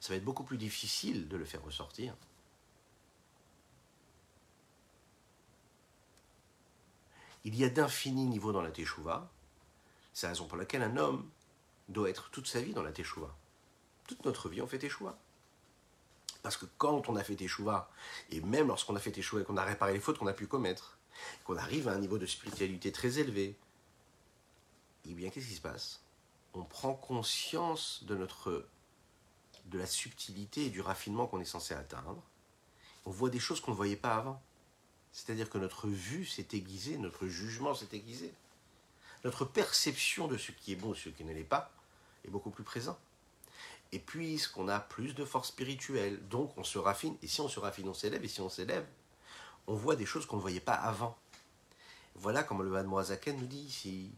ça va être beaucoup plus difficile de le faire ressortir. Il y a d'infinis niveaux dans la Teshuvah. C'est la raison pour laquelle un homme doit être toute sa vie dans la Teshuvah. Toute notre vie, on fait Teshuvah. Parce que quand on a fait Teshuvah, et même lorsqu'on a fait Teshuvah et qu'on a réparé les fautes qu'on a pu commettre, qu'on arrive à un niveau de spiritualité très élevé, eh bien, qu'est-ce qui se passe? On prend conscience de la subtilité et du raffinement qu'on est censé atteindre. On voit des choses qu'on ne voyait pas avant. C'est-à-dire que notre vue s'est aiguisée, notre jugement s'est aiguisé. Notre perception de ce qui est bon et ce qui ne l'est pas est beaucoup plus présent. Et puisqu'on a plus de force spirituelle, donc on se raffine. Et si on se raffine, on s'élève. Et si on s'élève, on voit des choses qu'on ne voyait pas avant. Voilà comme le Moazaken nous dit ici.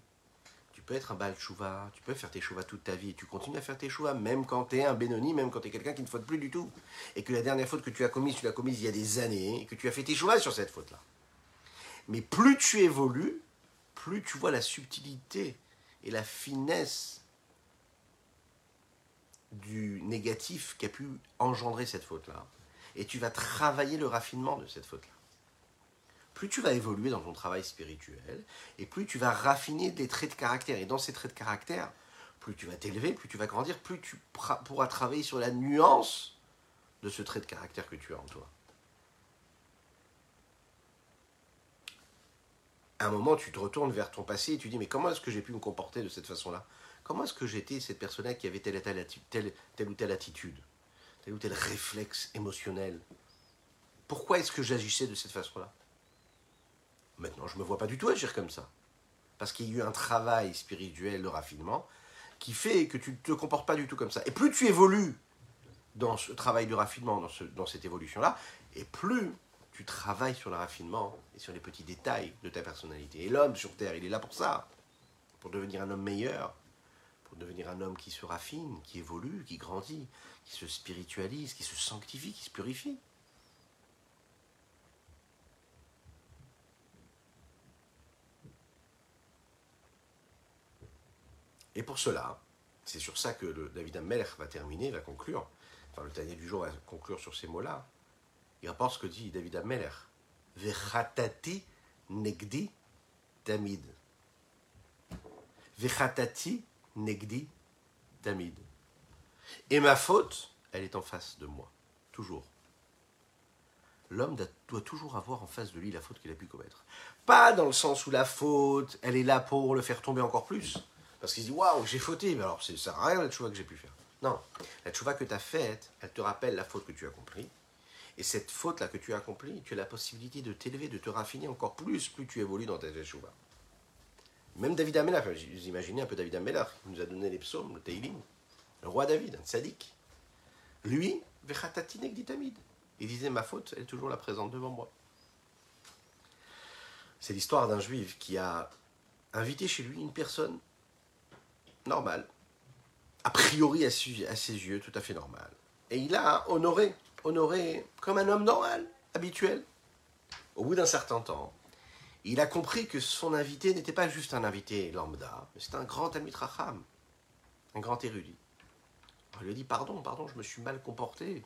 Tu peux être un Baal Chouva, tu peux faire tes Chouva toute ta vie, et tu continues à faire tes Chouva, même quand tu es un Benoni, même quand tu es quelqu'un qui ne faute plus du tout. Et que la dernière faute que tu as commise, tu l'as commise il y a des années, et que tu as fait tes Chouva sur cette faute-là. Mais plus tu évolues, plus tu vois la subtilité et la finesse du négatif qui a pu engendrer cette faute-là. Et tu vas travailler le raffinement de cette faute-là. Plus tu vas évoluer dans ton travail spirituel, et plus tu vas raffiner des traits de caractère. Et dans ces traits de caractère, plus tu vas t'élever, plus tu vas grandir, plus tu pourras travailler sur la nuance de ce trait de caractère que tu as en toi. À un moment, tu te retournes vers ton passé et tu dis, mais comment est-ce que j'ai pu me comporter de cette façon-là? Comment est-ce que j'étais cette personne-là qui avait telle, telle, telle, telle, ou telle attitude, tel ou tel réflexe émotionnel? Pourquoi est-ce que j'agissais de cette façon-là? Maintenant, je ne me vois pas du tout agir comme ça. Parce qu'il y a eu un travail spirituel de raffinement qui fait que tu ne te comportes pas du tout comme ça. Et plus tu évolues dans ce travail de raffinement, dans, dans cette évolution-là, et plus tu travailles sur le raffinement et sur les petits détails de ta personnalité. Et l'homme sur Terre, il est là pour ça, pour devenir un homme meilleur, devenir un homme qui se raffine, qui évolue, qui grandit, qui se spiritualise, qui se sanctifie, qui se purifie. Et pour cela, c'est sur ça que David Ameller va terminer, va conclure. Enfin, le dernier du jour va conclure sur ces mots-là. Il rapporte ce que dit David Ameller. Vechatati negdi tamid. Vechatati Negdi Tamid. Et ma faute, elle est en face de moi, toujours. L'homme doit toujours avoir en face de lui la faute qu'il a pu commettre. Pas dans le sens où la faute, elle est là pour le faire tomber encore plus. Parce qu'il se dit, waouh, j'ai fauté, mais alors ça sert à rien la tchouva que j'ai pu faire. Non, la tchouva que tu as faite, elle te rappelle la faute que tu as accomplie. Et cette faute-là que tu as accomplie, tu as la possibilité de t'élever, de te raffiner encore plus, plus tu évolues dans ta tchouva. Même David Amelach, vous imaginez un peu David Amelach, qui nous a donné les psaumes, le Teilim, le roi David, un sadique. Lui, dit Tamid. Il disait Ma faute, elle est toujours là présente devant moi. C'est l'histoire d'un juif qui a invité chez lui une personne normale, a priori à ses yeux tout à fait normale. Et il a honoré honoré comme un homme normal, habituel. Au bout d'un certain temps, il a compris que son invité n'était pas juste un invité lambda, mais c'était un grand Racham, un grand érudit. Il lui dit Pardon, pardon, je me suis mal comporté.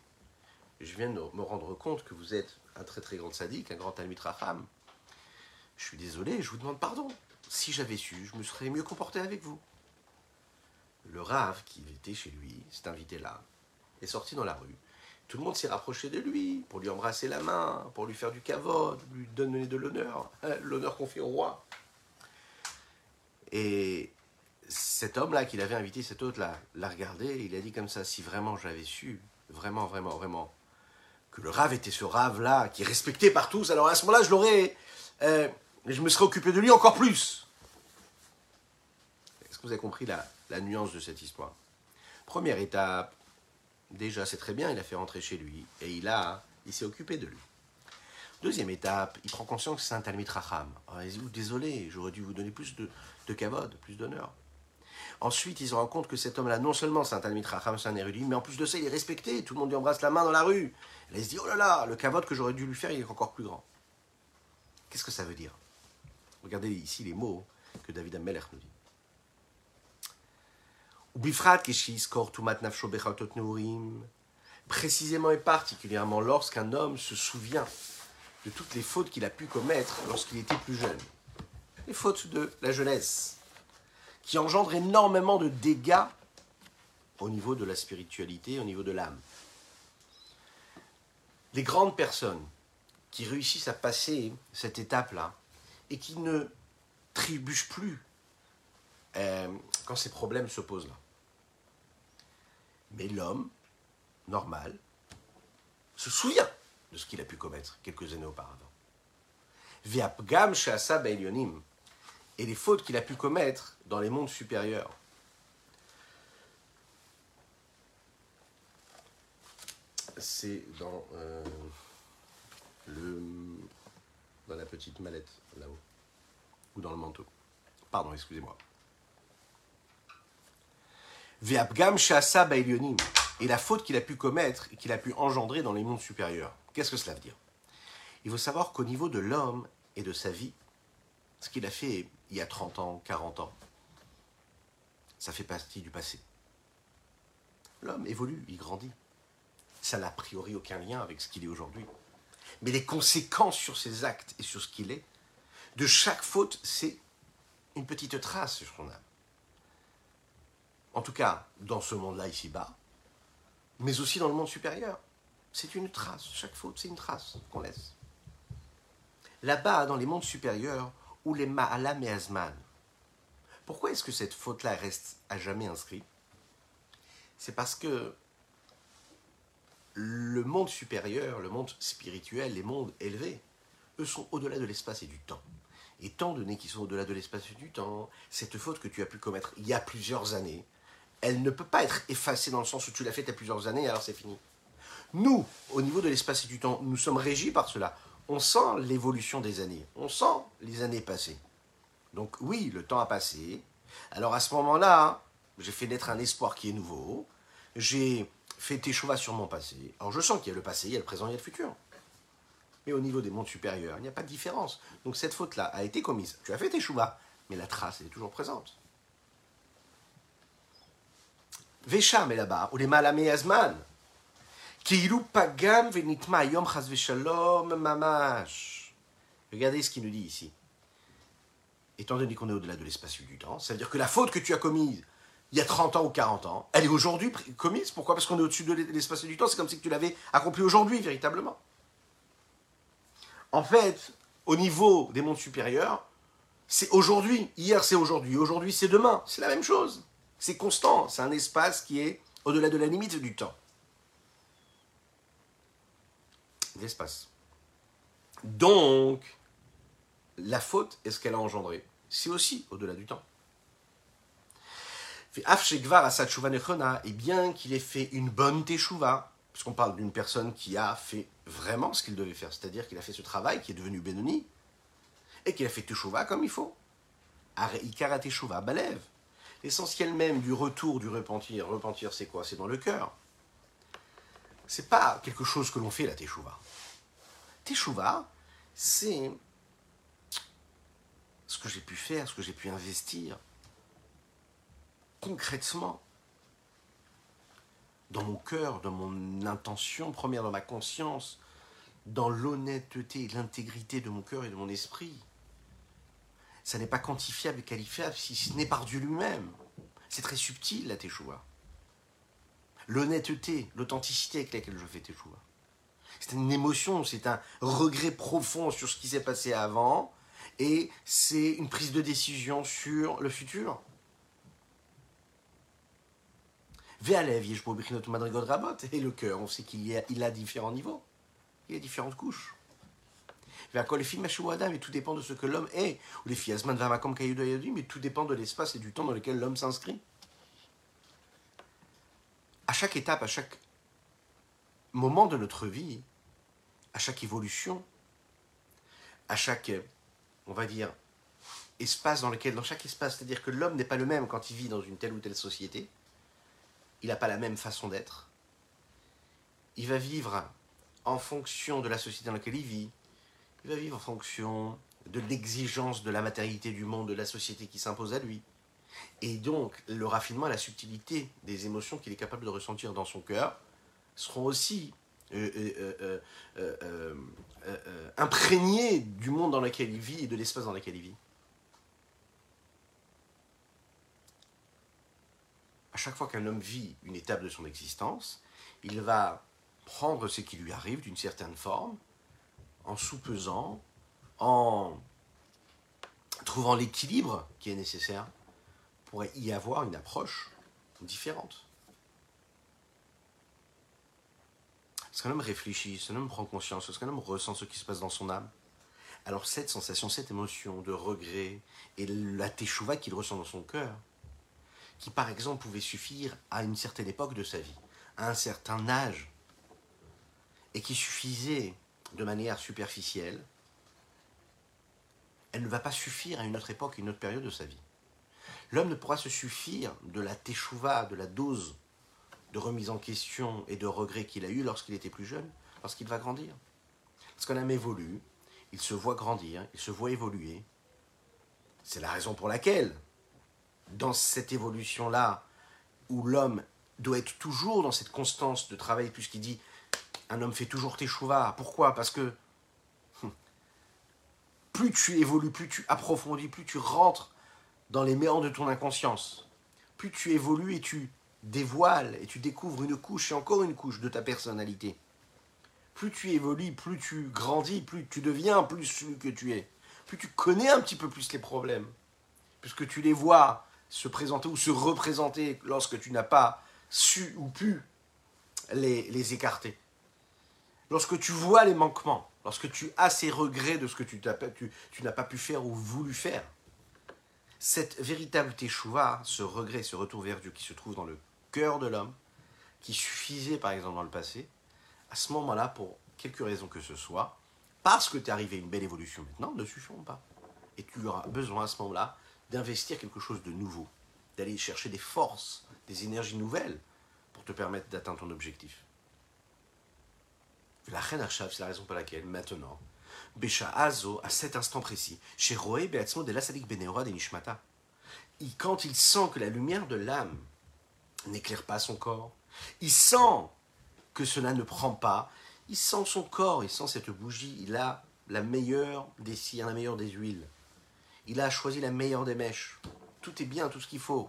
Je viens de me rendre compte que vous êtes un très très grand sadique, un grand Racham. Je suis désolé, je vous demande pardon. Si j'avais su, je me serais mieux comporté avec vous. Le Rav, qui était chez lui, cet invité-là, est sorti dans la rue. Tout le monde s'est rapproché de lui pour lui embrasser la main, pour lui faire du cavode, lui donner de l'honneur, hein, l'honneur qu'on fait au roi. Et cet homme-là qu'il avait invité, cet autre-là, l'a regardé il a dit comme ça, si vraiment j'avais su, vraiment, vraiment, vraiment, que le rave était ce rave-là, qui est respecté par tous, alors à ce moment-là, je l'aurais, euh, je me serais occupé de lui encore plus. Est-ce que vous avez compris la, la nuance de cette histoire Première étape, Déjà, c'est très bien, il a fait rentrer chez lui et il a, il s'est occupé de lui. Deuxième étape, il prend conscience que c'est un Talmid Racham. Ah, désolé, j'aurais dû vous donner plus de, de plus d'honneur. Ensuite, il se rend compte que cet homme-là, non seulement c'est un Talmid Racham, c'est un érudit, mais en plus de ça, il est respecté. Tout le monde lui embrasse la main dans la rue. Et il se dit, oh là là, le kavod que j'aurais dû lui faire, il est encore plus grand. Qu'est-ce que ça veut dire? Regardez ici les mots que David Ameller nous dit. Précisément et particulièrement lorsqu'un homme se souvient de toutes les fautes qu'il a pu commettre lorsqu'il était plus jeune. Les fautes de la jeunesse, qui engendrent énormément de dégâts au niveau de la spiritualité, au niveau de l'âme. Les grandes personnes qui réussissent à passer cette étape-là et qui ne trébuchent plus euh, quand ces problèmes se posent là. Mais l'homme, normal, se souvient de ce qu'il a pu commettre quelques années auparavant. Viapgam Shasa et les fautes qu'il a pu commettre dans les mondes supérieurs. C'est dans, euh, le, dans la petite mallette là-haut, ou dans le manteau. Pardon, excusez-moi. Et la faute qu'il a pu commettre et qu'il a pu engendrer dans les mondes supérieurs. Qu'est-ce que cela veut dire? Il faut savoir qu'au niveau de l'homme et de sa vie, ce qu'il a fait il y a 30 ans, 40 ans, ça fait partie du passé. L'homme évolue, il grandit. Ça n'a a priori aucun lien avec ce qu'il est aujourd'hui. Mais les conséquences sur ses actes et sur ce qu'il est, de chaque faute, c'est une petite trace sur son âme en tout cas dans ce monde-là ici-bas, mais aussi dans le monde supérieur. C'est une trace, chaque faute, c'est une trace qu'on laisse. Là-bas, dans les mondes supérieurs, où les Ma'alam et Azman, pourquoi est-ce que cette faute-là reste à jamais inscrite? C'est parce que le monde supérieur, le monde spirituel, les mondes élevés, eux sont au-delà de l'espace et du temps. Étant donné qu'ils sont au-delà de l'espace et du temps, cette faute que tu as pu commettre il y a plusieurs années, elle ne peut pas être effacée dans le sens où tu l'as faite il y a plusieurs années, alors c'est fini. Nous, au niveau de l'espace et du temps, nous sommes régis par cela. On sent l'évolution des années, on sent les années passées. Donc oui, le temps a passé. Alors à ce moment-là, j'ai fait naître un espoir qui est nouveau. J'ai fait tes choix sur mon passé. Alors je sens qu'il y a le passé, il y a le présent, il y a le futur. Mais au niveau des mondes supérieurs, il n'y a pas de différence. Donc cette faute-là a été commise. Tu as fait tes choix, mais la trace est toujours présente. Pagam venitma yom chas veshalom mamash. Regardez ce qu'il nous dit ici. Étant donné qu'on est au-delà de l'espace du temps, ça veut dire que la faute que tu as commise il y a 30 ans ou 40 ans, elle est aujourd'hui commise. Pourquoi? Parce qu'on est au-dessus de l'espace du temps. C'est comme si tu l'avais accompli aujourd'hui, véritablement. En fait, au niveau des mondes supérieurs, c'est aujourd'hui. Hier, c'est aujourd'hui. Aujourd'hui, c'est demain. C'est la même chose. C'est constant, c'est un espace qui est au-delà de la limite du temps. L'espace. Donc, la faute, est-ce qu'elle a engendré C'est aussi au-delà du temps. Et bien qu'il ait fait une bonne teshuva, puisqu'on parle d'une personne qui a fait vraiment ce qu'il devait faire, c'est-à-dire qu'il a fait ce travail, qui est devenu Benoni, et qu'il a fait teshuva comme il faut. Ikara teshuva balève l'essentiel même du retour du repentir. Repentir, c'est quoi? C'est dans le cœur. c'est pas quelque chose que l'on fait la teshuva. Teshuva, c'est ce que j'ai pu faire, ce que j'ai pu investir concrètement dans mon cœur, dans mon intention première, dans ma conscience, dans l'honnêteté et l'intégrité de mon cœur et de mon esprit. Ça n'est pas quantifiable et qualifiable si ce n'est par Dieu lui-même. C'est très subtil la teshuva. L'honnêteté, l'authenticité avec laquelle je fais teshuva. C'est une émotion, c'est un regret profond sur ce qui s'est passé avant et c'est une prise de décision sur le futur. Et le cœur, on sait qu'il a, il a différents niveaux. Il a différentes couches. Adam, et tout dépend de ce que l'homme est. Ou les filles Asman mais tout dépend de l'espace et du temps dans lequel l'homme s'inscrit. À chaque étape, à chaque moment de notre vie, à chaque évolution, à chaque, on va dire, espace dans lequel, dans chaque espace, c'est-à-dire que l'homme n'est pas le même quand il vit dans une telle ou telle société, il n'a pas la même façon d'être. Il va vivre en fonction de la société dans laquelle il vit. Il va vivre en fonction de l'exigence de la matérialité du monde, de la société qui s'impose à lui. Et donc, le raffinement et la subtilité des émotions qu'il est capable de ressentir dans son cœur seront aussi euh, euh, euh, imprégnés du monde dans lequel il vit et de l'espace dans lequel il vit. à chaque fois qu'un homme vit une étape de son existence, il va prendre ce qui lui arrive d'une certaine forme, en soupesant, en trouvant l'équilibre qui est nécessaire pour y avoir une approche différente. Est-ce qu'un homme réfléchit, qu'un homme prend conscience, est-ce qu'un homme ressent ce qui se passe dans son âme Alors cette sensation, cette émotion de regret et la teshuva qu'il ressent dans son cœur, qui par exemple pouvait suffire à une certaine époque de sa vie, à un certain âge, et qui suffisait de manière superficielle, elle ne va pas suffire à une autre époque, une autre période de sa vie. L'homme ne pourra se suffire de la teshuva, de la dose de remise en question et de regret qu'il a eu lorsqu'il était plus jeune, lorsqu'il va grandir. Parce qu'un homme évolue, il se voit grandir, il se voit évoluer. C'est la raison pour laquelle dans cette évolution-là, où l'homme doit être toujours dans cette constance de travail, puisqu'il dit un homme fait toujours tes chouvas. Pourquoi? Parce que hum, plus tu évolues, plus tu approfondis, plus tu rentres dans les méandres de ton inconscience, plus tu évolues et tu dévoiles et tu découvres une couche et encore une couche de ta personnalité. Plus tu évolues, plus tu grandis, plus tu deviens plus celui que tu es. Plus tu connais un petit peu plus les problèmes, puisque tu les vois se présenter ou se représenter lorsque tu n'as pas su ou pu les, écarter. Lorsque tu vois les manquements, lorsque tu as ces regrets de ce que tu, tu, n'as pas pu faire ou voulu faire, cette véritable teshuva, ce regret, ce retour vers Dieu qui se trouve dans le cœur de l'homme, qui suffisait par exemple dans le passé, à ce moment-là, pour quelque raison que ce soit, parce que tu es arrivé à une belle évolution maintenant, ne suffiront pas. Et tu auras besoin à ce moment-là d'investir quelque chose de nouveau, d'aller chercher des forces, des énergies nouvelles pour te permettre d'atteindre ton objectif. La reine Arshav, c'est la raison pour laquelle, maintenant, Besha Azo, à cet instant précis, chez Roé Beatzmo de l'Asadik Beneora de Nishmata, quand il sent que la lumière de l'âme n'éclaire pas son corps, il sent que cela ne prend pas, il sent son corps, il sent cette bougie, il a la meilleure des cires, la meilleure des huiles il a choisi la meilleure des mèches. Tout est bien, tout ce qu'il faut.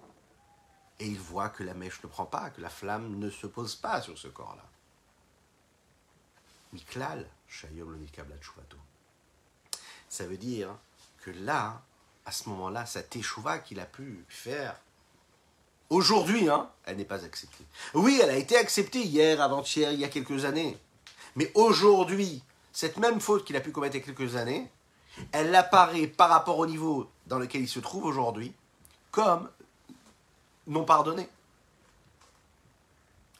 Et il voit que la mèche ne prend pas, que la flamme ne se pose pas sur ce corps-là. Miklal, Shayom le Ça veut dire que là, à ce moment-là, sa teshuva qu'il a pu faire, aujourd'hui, hein, elle n'est pas acceptée. Oui, elle a été acceptée hier, avant-hier, il y a quelques années. Mais aujourd'hui, cette même faute qu'il a pu commettre il y a quelques années, elle apparaît par rapport au niveau dans lequel il se trouve aujourd'hui comme non pardonnée.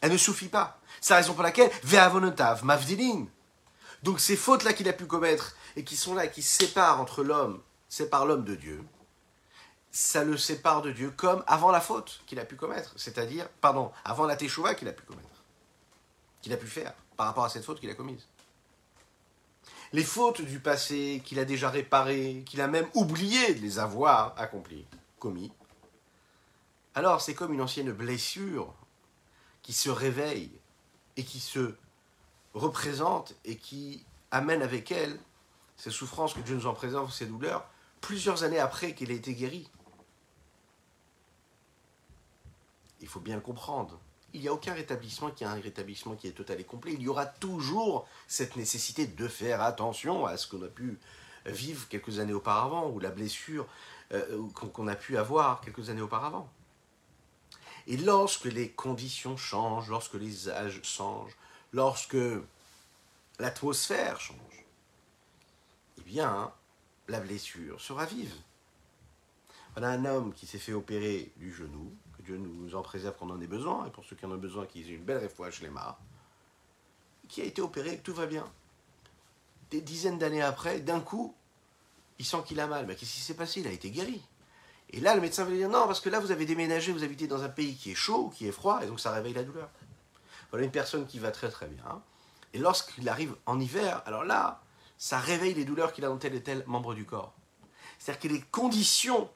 Elle ne suffit pas. C'est la raison pour laquelle Ve'avonotav mavdilin. Donc ces fautes-là qu'il a pu commettre et qui sont là, qui séparent entre l'homme, séparent l'homme de Dieu, ça le sépare de Dieu comme avant la faute qu'il a pu commettre, c'est-à-dire, pardon, avant la teshuva qu'il a pu commettre. qu'il a pu faire par rapport à cette faute qu'il a commise. Les fautes du passé qu'il a déjà réparées, qu'il a même oublié de les avoir accomplies, commis. Alors c'est comme une ancienne blessure qui se réveille et qui se représente et qui amène avec elle ces souffrances que Dieu nous en présente, ces douleurs, plusieurs années après qu'il ait été guéri. Il faut bien le comprendre. Il n'y a aucun rétablissement qui a un rétablissement qui est total et complet. Il y aura toujours cette nécessité de faire attention à ce qu'on a pu vivre quelques années auparavant ou la blessure euh, qu'on a pu avoir quelques années auparavant. Et lorsque les conditions changent, lorsque les âges changent, lorsque l'atmosphère change, eh bien, la blessure se ravive. On a un homme qui s'est fait opérer du genou, que Dieu nous en préserve qu'on en ait besoin, et pour ceux qui en ont besoin, qu'ils aient une belle les mains, qui a été opéré, tout va bien. Des dizaines d'années après, d'un coup, il sent qu'il a mal. Mais qu'est-ce qui s'est passé? Il a été guéri. Et là, le médecin va lui dire non, parce que là, vous avez déménagé, vous habitez dans un pays qui est chaud, qui est froid, et donc ça réveille la douleur. Voilà une personne qui va très très bien. Et lorsqu'il arrive en hiver, alors là, ça réveille les douleurs qu'il a dans tel et tel membre du corps. C'est-à-dire que les conditions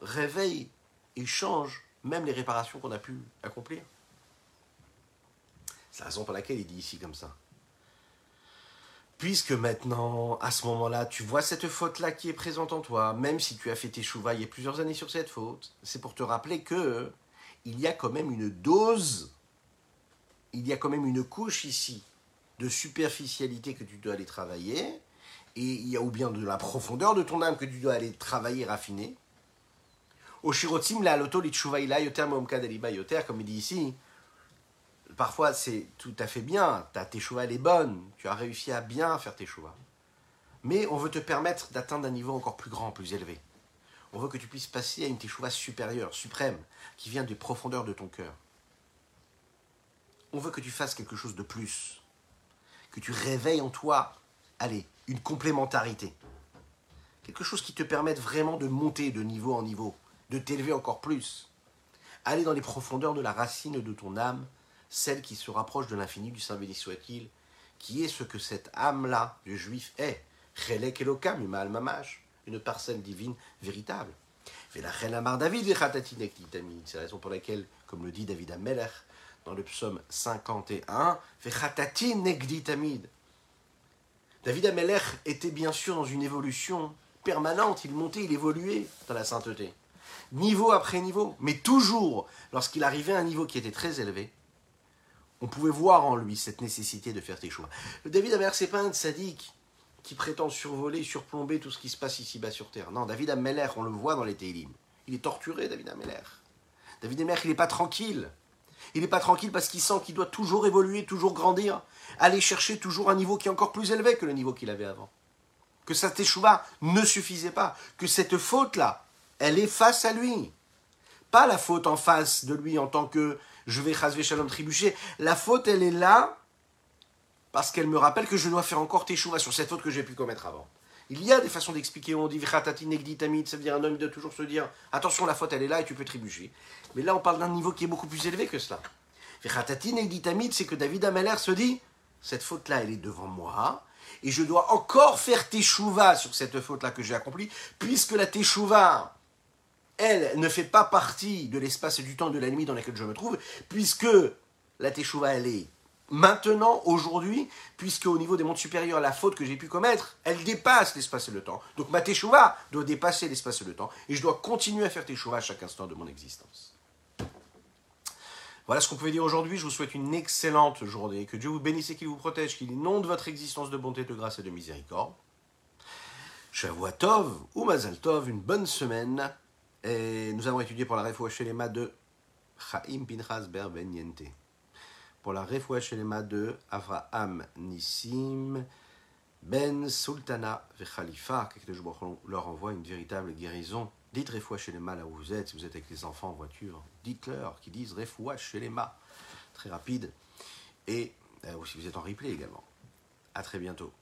réveillent et changent même les réparations qu'on a pu accomplir. C'est la raison pour laquelle il dit ici comme ça. Puisque maintenant, à ce moment-là, tu vois cette faute-là qui est présente en toi, même si tu as fait tes chouvas plusieurs années sur cette faute, c'est pour te rappeler que il y a quand même une dose, il y a quand même une couche ici de superficialité que tu dois aller travailler, et il y a ou bien de la profondeur de ton âme que tu dois aller travailler, raffiner. Au shirotim la loto yoter comme il dit ici, parfois c'est tout à fait bien, ta teshuva elle est bonne, tu as réussi à bien faire tes choix. Mais on veut te permettre d'atteindre un niveau encore plus grand, plus élevé. On veut que tu puisses passer à une teshuva supérieure, suprême, qui vient des profondeurs de ton cœur. On veut que tu fasses quelque chose de plus, que tu réveilles en toi, allez, une complémentarité. Quelque chose qui te permette vraiment de monter de niveau en niveau, de t'élever encore plus. Aller dans les profondeurs de la racine de ton âme celle qui se rapproche de l'infini du Saint béni soit-il, qui est ce que cette âme-là du juif est. Chelek Elokam, une parcelle divine véritable. C'est la raison pour laquelle, comme le dit David Ameller dans le psaume 51, David Ameller était bien sûr dans une évolution permanente, il montait, il évoluait dans la sainteté. Niveau après niveau, mais toujours, lorsqu'il arrivait à un niveau qui était très élevé, on pouvait voir en lui cette nécessité de faire tes choix. David Amer, c'est pas un sadique qui prétend survoler, surplomber tout ce qui se passe ici-bas sur terre. Non, David Ameller, on le voit dans les Télim. Il est torturé, David Ameller. David Amer, il n'est pas tranquille. Il n'est pas tranquille parce qu'il sent qu'il doit toujours évoluer, toujours grandir, aller chercher toujours un niveau qui est encore plus élevé que le niveau qu'il avait avant. Que sa teshuva ne suffisait pas, que cette faute-là, elle est face à lui. Pas la faute en face de lui en tant que je vais chasver shalom trébucher. La faute, elle est là parce qu'elle me rappelle que je dois faire encore teshuva sur cette faute que j'ai pu commettre avant. Il y a des façons d'expliquer. On dit negditamid, ça veut dire un homme doit toujours se dire attention, la faute elle est là et tu peux trébucher. Mais là, on parle d'un niveau qui est beaucoup plus élevé que cela. negditamid, c'est que David Ameller se dit cette faute-là, elle est devant moi et je dois encore faire teshuva sur cette faute-là que j'ai accomplie, puisque la teshuva, elle ne fait pas partie de l'espace et du temps de la nuit dans lequel je me trouve, puisque la Teshuvah, elle est maintenant, aujourd'hui, puisque au niveau des mondes supérieurs, la faute que j'ai pu commettre, elle dépasse l'espace et le temps. Donc ma Teshuvah doit dépasser l'espace et le temps, et je dois continuer à faire Teshuvah à chaque instant de mon existence. Voilà ce qu'on pouvait dire aujourd'hui. Je vous souhaite une excellente journée. Que Dieu vous bénisse et qu'il vous protège, qu'il inonde votre existence de bonté, de grâce et de miséricorde. Shavuatov ou Mazal Tov, une bonne semaine. Et nous avons étudié pour la Refoua Shelema de Chaim Pinchas Ber Ben Yente. Pour la Refoua de Avraham Nissim Ben Sultana Khalifa, que leur envoie une véritable guérison. Dites Refoua Shelema là où vous êtes, si vous êtes avec les enfants en voiture, dites-leur qu'ils disent Refoua Shelema. Très rapide. Et euh, si vous êtes en replay également. À très bientôt.